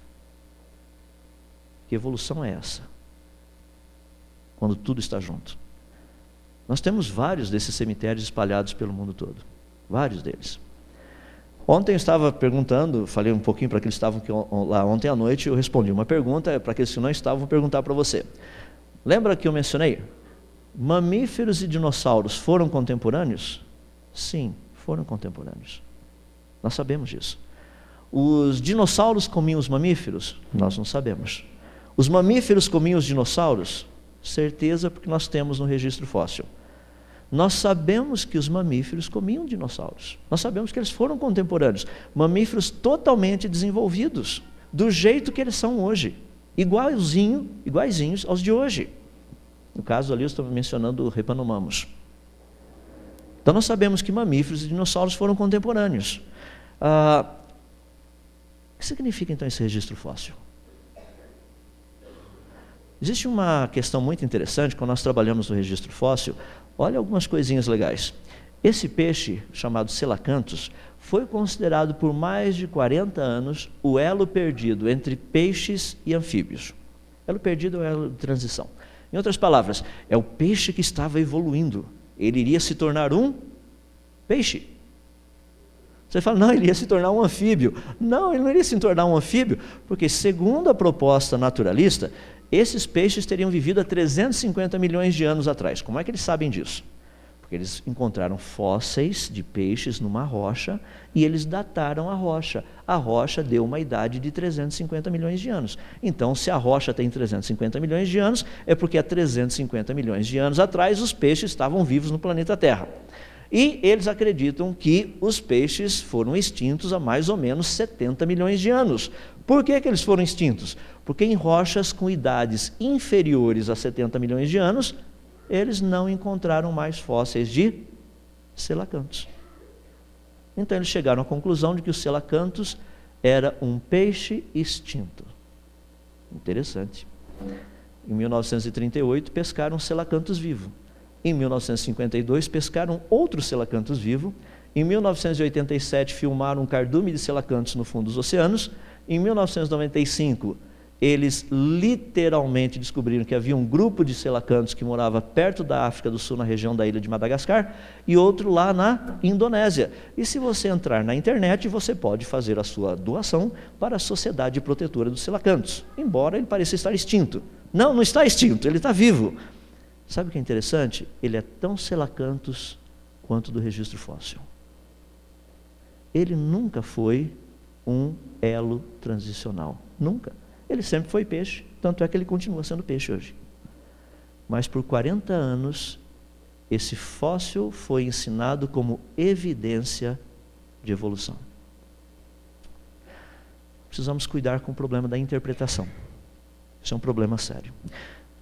Que evolução é essa? Quando tudo está junto. Nós temos vários desses cemitérios espalhados pelo mundo todo. Vários deles. Ontem eu estava perguntando, falei um pouquinho para aqueles que estavam lá ontem à noite, eu respondi uma pergunta, para aqueles que não estavam, vou perguntar para você. Lembra que eu mencionei? Mamíferos e dinossauros foram contemporâneos? Sim, foram contemporâneos. Nós sabemos disso. Os dinossauros comiam os mamíferos? Nós não sabemos. Os mamíferos comiam os dinossauros? Certeza, porque nós temos no registro fóssil. Nós sabemos que os mamíferos comiam dinossauros. Nós sabemos que eles foram contemporâneos. Mamíferos totalmente desenvolvidos, do jeito que eles são hoje. Igualzinho, iguaizinhos aos de hoje. No caso ali, eu estou mencionando Repanomamos. Então nós sabemos que mamíferos e dinossauros foram contemporâneos. Ah, o que significa então esse registro fóssil? Existe uma questão muito interessante quando nós trabalhamos no registro fóssil. Olha algumas coisinhas legais. Esse peixe, chamado selacanthus, foi considerado por mais de 40 anos o elo perdido entre peixes e anfíbios. Elo perdido é o elo de transição. Em outras palavras, é o peixe que estava evoluindo. Ele iria se tornar um peixe. Você fala, não, ele ia se tornar um anfíbio. Não, ele não iria se tornar um anfíbio, porque, segundo a proposta naturalista, esses peixes teriam vivido há 350 milhões de anos atrás. Como é que eles sabem disso? Porque eles encontraram fósseis de peixes numa rocha e eles dataram a rocha. A rocha deu uma idade de 350 milhões de anos. Então, se a rocha tem 350 milhões de anos, é porque há 350 milhões de anos atrás os peixes estavam vivos no planeta Terra. E eles acreditam que os peixes foram extintos há mais ou menos 70 milhões de anos. Por que, que eles foram extintos? Porque em rochas com idades inferiores a 70 milhões de anos, eles não encontraram mais fósseis de selacantos. Então eles chegaram à conclusão de que o selacantos era um peixe extinto. Interessante. Em 1938 pescaram selacantos vivo. Em 1952 pescaram outro selacantos vivo. Em 1987 filmaram um cardume de selacantos no fundo dos oceanos. Em 1995, eles literalmente descobriram que havia um grupo de selacantos que morava perto da África do Sul, na região da ilha de Madagascar, e outro lá na Indonésia. E se você entrar na internet, você pode fazer a sua doação para a Sociedade Protetora dos Selacantos, embora ele pareça estar extinto. Não, não está extinto, ele está vivo. Sabe o que é interessante? Ele é tão selacantos quanto do registro fóssil. Ele nunca foi um elo transicional. Nunca. Ele sempre foi peixe, tanto é que ele continua sendo peixe hoje. Mas por 40 anos, esse fóssil foi ensinado como evidência de evolução. Precisamos cuidar com o problema da interpretação. Isso é um problema sério.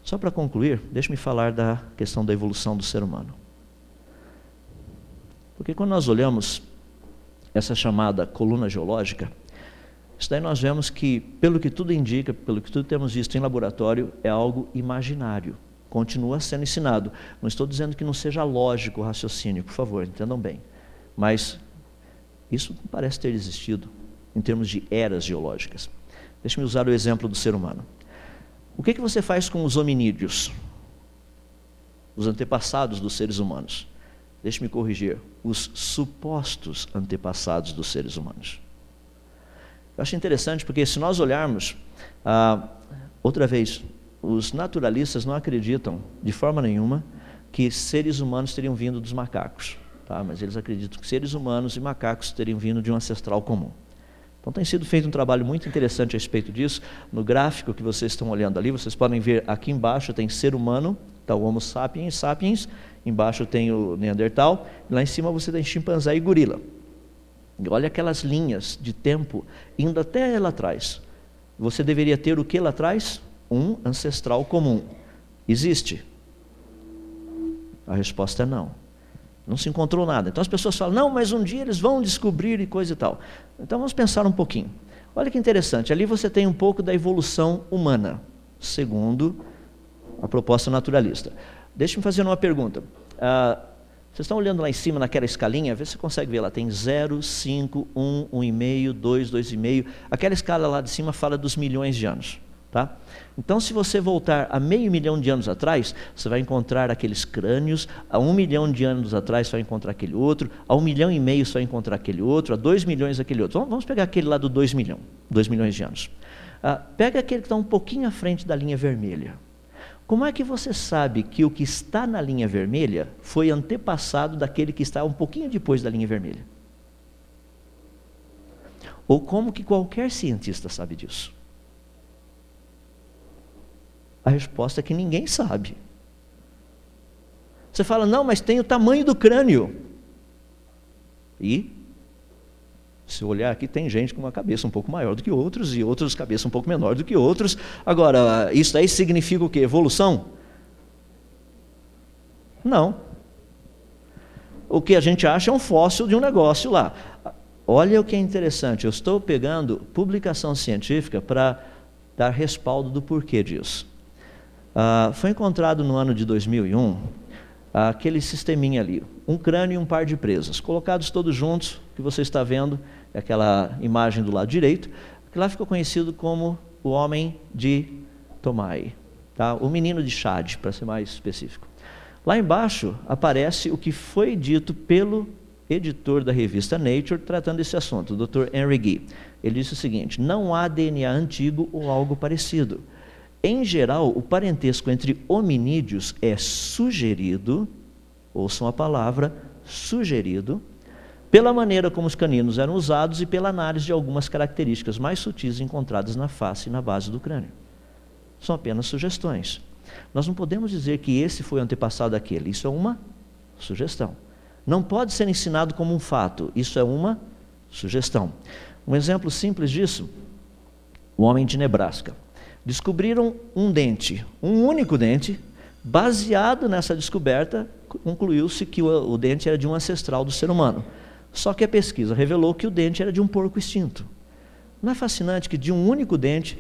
Só para concluir, deixe-me falar da questão da evolução do ser humano. Porque quando nós olhamos essa chamada coluna geológica, isso daí nós vemos que, pelo que tudo indica, pelo que tudo temos visto em laboratório, é algo imaginário. Continua sendo ensinado. Não estou dizendo que não seja lógico o raciocínio, por favor, entendam bem. Mas isso parece ter existido em termos de eras geológicas. Deixe-me usar o exemplo do ser humano. O que, que você faz com os hominídeos? Os antepassados dos seres humanos. Deixe-me corrigir, os supostos antepassados dos seres humanos. Eu acho interessante porque se nós olharmos, ah, outra vez, os naturalistas não acreditam, de forma nenhuma, que seres humanos teriam vindo dos macacos. Tá? Mas eles acreditam que seres humanos e macacos teriam vindo de um ancestral comum. Então tem sido feito um trabalho muito interessante a respeito disso. No gráfico que vocês estão olhando ali, vocês podem ver aqui embaixo tem ser humano, tá, o Homo sapiens, sapiens, embaixo tem o Neandertal, lá em cima você tem chimpanzé e gorila. Olha aquelas linhas de tempo indo até lá atrás. Você deveria ter o que lá atrás? Um ancestral comum. Existe? A resposta é não. Não se encontrou nada. Então as pessoas falam, não, mas um dia eles vão descobrir e coisa e tal. Então vamos pensar um pouquinho. Olha que interessante, ali você tem um pouco da evolução humana, segundo a proposta naturalista. Deixe-me fazer uma pergunta. Ah, vocês estão olhando lá em cima naquela escalinha, vê se você consegue ver lá, tem 0, 5, 1, 1,5, 2, 2,5. Aquela escala lá de cima fala dos milhões de anos. Tá? Então, se você voltar a meio milhão de anos atrás, você vai encontrar aqueles crânios, a um milhão de anos atrás você vai encontrar aquele outro, a um milhão e meio você vai encontrar aquele outro, a dois milhões aquele outro. Vamos pegar aquele lá do dois milhões, dois milhões de anos. Ah, pega aquele que está um pouquinho à frente da linha vermelha. Como é que você sabe que o que está na linha vermelha foi antepassado daquele que está um pouquinho depois da linha vermelha? Ou como que qualquer cientista sabe disso? A resposta é que ninguém sabe. Você fala, não, mas tem o tamanho do crânio. E, se olhar aqui, tem gente com uma cabeça um pouco maior do que outros e outros cabeça um pouco menor do que outros. Agora, isso aí significa o quê? Evolução? Não. O que a gente acha é um fóssil de um negócio lá. Olha o que é interessante, eu estou pegando publicação científica para dar respaldo do porquê disso. Ah, foi encontrado no ano de 2001 aquele sisteminha ali, um crânio e um par de presas, colocados todos juntos, que você está vendo, aquela imagem do lado direito, que lá ficou conhecido como o homem de Tomai, tá? o menino de Chad, para ser mais específico. Lá embaixo aparece o que foi dito pelo editor da revista Nature tratando desse assunto, o Dr. Henry Gee. Ele disse o seguinte: não há DNA antigo ou algo parecido. Em geral, o parentesco entre hominídeos é sugerido, ouçam a palavra, sugerido, pela maneira como os caninos eram usados e pela análise de algumas características mais sutis encontradas na face e na base do crânio. São apenas sugestões. Nós não podemos dizer que esse foi o antepassado daquele, isso é uma sugestão. Não pode ser ensinado como um fato, isso é uma sugestão. Um exemplo simples disso, o homem de Nebraska descobriram um dente, um único dente, baseado nessa descoberta, concluiu-se que o, o, dente era de um ancestral do ser humano. Só que a pesquisa revelou que o dente era de um porco extinto. Não é fascinante que de um único dente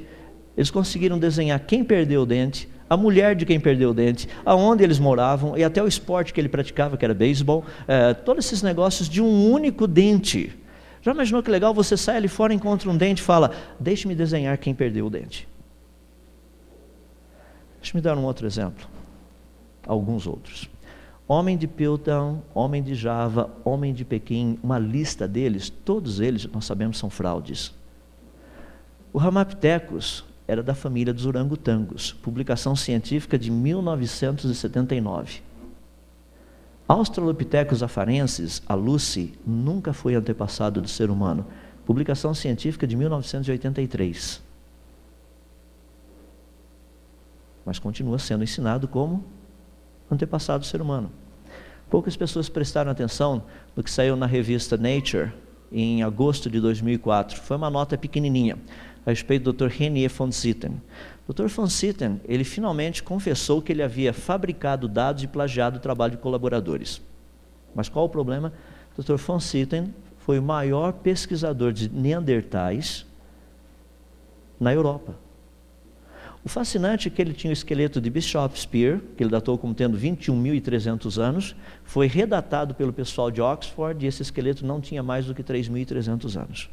eles conseguiram desenhar quem perdeu o dente, a mulher de quem perdeu o dente, aonde eles moravam e até o esporte que ele praticava, que era beisebol, é, todos esses negócios de um único dente. Já imaginou que legal você sai ali fora, encontra um dente e fala: Deixe-me desenhar quem perdeu o dente. Deixa-me dar um outro exemplo. Alguns outros. Homem de Piltdown, homem de Java, homem de Pequim, uma lista deles, todos eles nós sabemos são fraudes. O Ramapithecus era da família dos orangotangos, publicação científica de 1979. Australopithecus afarensis, a Lucy, nunca foi antepassado do ser humano, publicação científica de 1983. mas continua sendo ensinado como antepassado do ser humano. Poucas pessoas prestaram atenção no que saiu na revista Nature em agosto de 2004. Foi uma nota pequenininha a respeito do Dr. Renier von Sitten. Dr. von Sitten, ele finalmente confessou que ele havia fabricado dados e plagiado o trabalho de colaboradores. Mas qual o problema? Dr. von Sitten foi o maior pesquisador de neandertais na Europa. O fascinante é que ele tinha o esqueleto de Bishop Spear, que ele datou como tendo 21.300 anos, foi redatado pelo pessoal de Oxford e esse esqueleto não tinha mais do que 3.300 anos.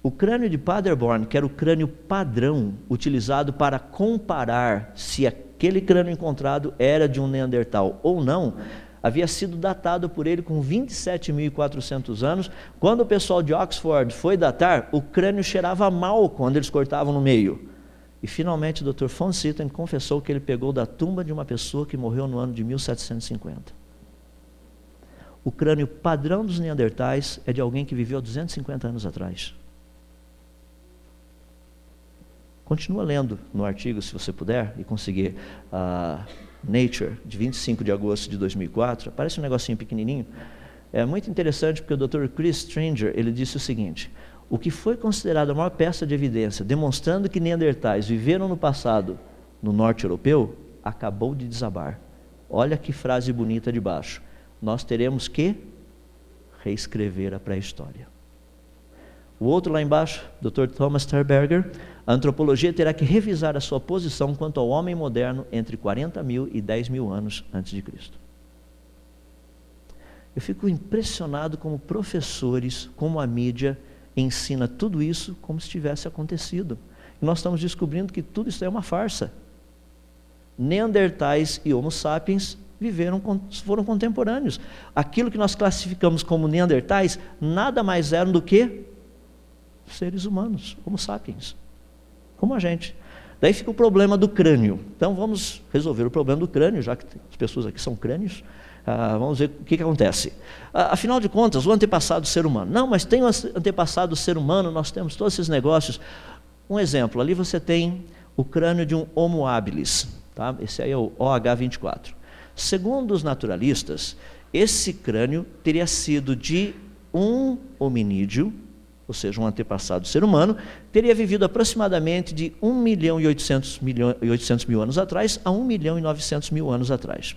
O crânio de Paderborn, que era o crânio padrão utilizado para comparar se aquele crânio encontrado era de um Neandertal ou não, havia sido datado por ele com 27.400 anos. Quando o pessoal de Oxford foi datar, o crânio cheirava mal quando eles cortavam no meio. E finalmente o Dr. von Sitten confessou que ele pegou da tumba de uma pessoa que morreu no ano de 1750. O crânio padrão dos Neandertais é de alguém que viveu 250 anos atrás. Continua lendo no artigo, se você puder, e conseguir a Nature, de 25 de agosto de 2004. Aparece um negocinho pequenininho. É muito interessante porque o Dr. Chris Stranger ele disse o seguinte: o que foi considerado a maior peça de evidência demonstrando que Neandertais viveram no passado no norte europeu acabou de desabar. Olha que frase bonita de baixo. Nós teremos que reescrever a pré-história. O outro lá embaixo, Dr. Thomas Terberger, a antropologia terá que revisar a sua posição quanto ao homem moderno entre 40 mil e 10 mil anos antes de Cristo. Eu fico impressionado como professores, como a mídia ensina tudo isso como se tivesse acontecido. E nós estamos descobrindo que tudo isso é uma farsa. Neandertais e Homo sapiens viveram, foram contemporâneos. Aquilo que nós classificamos como Neandertais nada mais eram do que seres humanos, Homo sapiens, como a gente. Daí fica o problema do crânio. Então vamos resolver o problema do crânio, já que as pessoas aqui são crânios. Ah, vamos ver o que, que acontece. Ah, afinal de contas, o antepassado do ser humano. Não, mas tem o antepassado do ser humano, nós temos todos esses negócios. Um exemplo, ali você tem o crânio de um Homo habilis. Tá? Esse aí é o OH24. Segundo os naturalistas, esse crânio teria sido de um hominídeo, ou seja, um antepassado do ser humano, teria vivido aproximadamente de 1 milhão e 800, milhão, 800 mil anos atrás a 1 milhão e 900 mil anos atrás.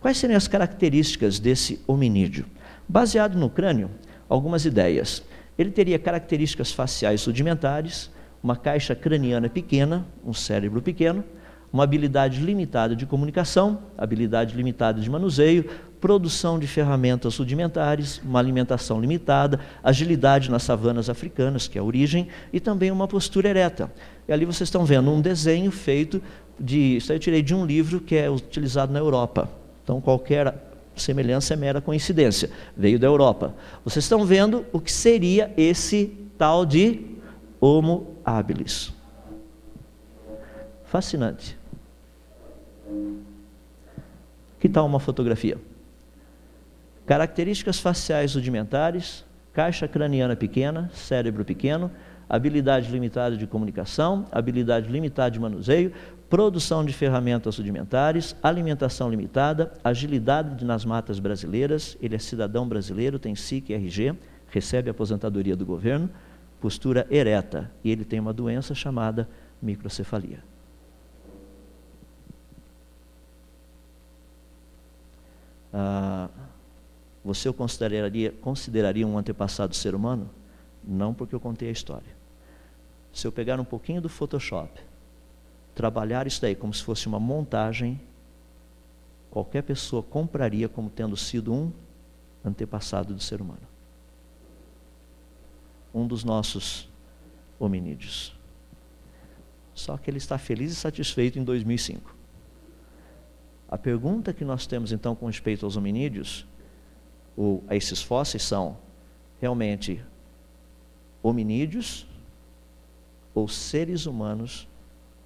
Quais seriam as características desse hominídeo? Baseado no crânio, algumas ideias. Ele teria características faciais rudimentares, uma caixa craniana pequena, um cérebro pequeno, uma habilidade limitada de comunicação, habilidade limitada de manuseio, produção de ferramentas rudimentares, uma alimentação limitada, agilidade nas savanas africanas, que é a origem, e também uma postura ereta. E ali vocês estão vendo um desenho feito de. Isso eu tirei de um livro que é utilizado na Europa. Então, qualquer semelhança é mera coincidência. Veio da Europa. Vocês estão vendo o que seria esse tal de Homo habilis. Fascinante. Que tal uma fotografia? Características faciais rudimentares, caixa craniana pequena, cérebro pequeno, habilidade limitada de comunicação, habilidade limitada de manuseio, produção de ferramentas rudimentares, alimentação limitada, agilidade nas matas brasileiras, ele é cidadão brasileiro, tem SIC e RG, recebe aposentadoria do governo, postura ereta, e ele tem uma doença chamada microcefalia. Ah, você o consideraria, consideraria um antepassado ser humano? Não porque eu contei a história. Se eu pegar um pouquinho do Photoshop, trabalhar isso daí como se fosse uma montagem, qualquer pessoa compraria como tendo sido um antepassado do ser humano. Um dos nossos hominídeos. Só que ele está feliz e satisfeito em 2005. A pergunta que nós temos então com respeito aos hominídeos, ou a esses fósseis, são realmente hominídeos ou seres humanos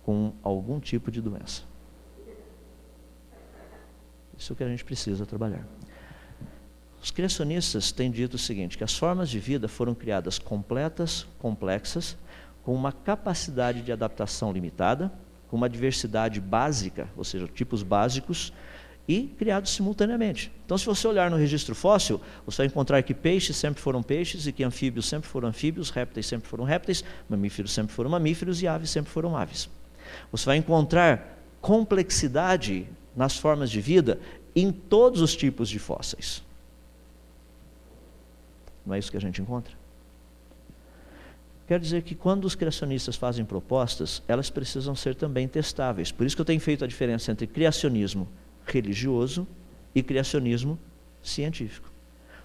com algum tipo de doença. Isso é o que a gente precisa trabalhar. Os criacionistas têm dito o seguinte: que as formas de vida foram criadas completas, complexas, com uma capacidade de adaptação limitada, com uma diversidade básica, ou seja, tipos básicos, e criados simultaneamente. Então, se você olhar no registro fóssil, você vai encontrar que peixes sempre foram peixes, e que anfíbios sempre foram anfíbios, répteis sempre foram répteis, mamíferos sempre foram mamíferos e aves sempre foram aves. Você vai encontrar complexidade nas formas de vida em todos os tipos de fósseis. Não é isso que a gente encontra? Quer dizer que quando os criacionistas fazem propostas, elas precisam ser também testáveis. Por isso que eu tenho feito a diferença entre criacionismo religioso e criacionismo científico.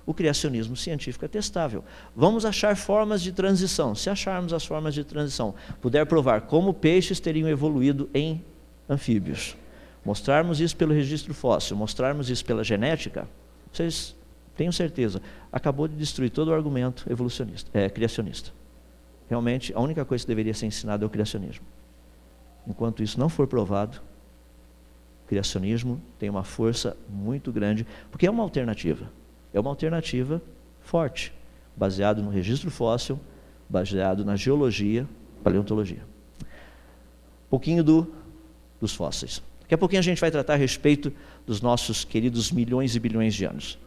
O criacionismo científico é testável. Vamos achar formas de transição. Se acharmos as formas de transição, puder provar como peixes teriam evoluído em anfíbios, mostrarmos isso pelo registro fóssil, mostrarmos isso pela genética, vocês tenho certeza, acabou de destruir todo o argumento evolucionista, é, criacionista. Realmente, a única coisa que deveria ser ensinada é o criacionismo. Enquanto isso não for provado, o criacionismo tem uma força muito grande, porque é uma alternativa. É uma alternativa forte, baseado no registro fóssil, baseado na geologia, paleontologia. Um pouquinho do, dos fósseis. Daqui a pouquinho a gente vai tratar a respeito dos nossos queridos milhões e bilhões de anos.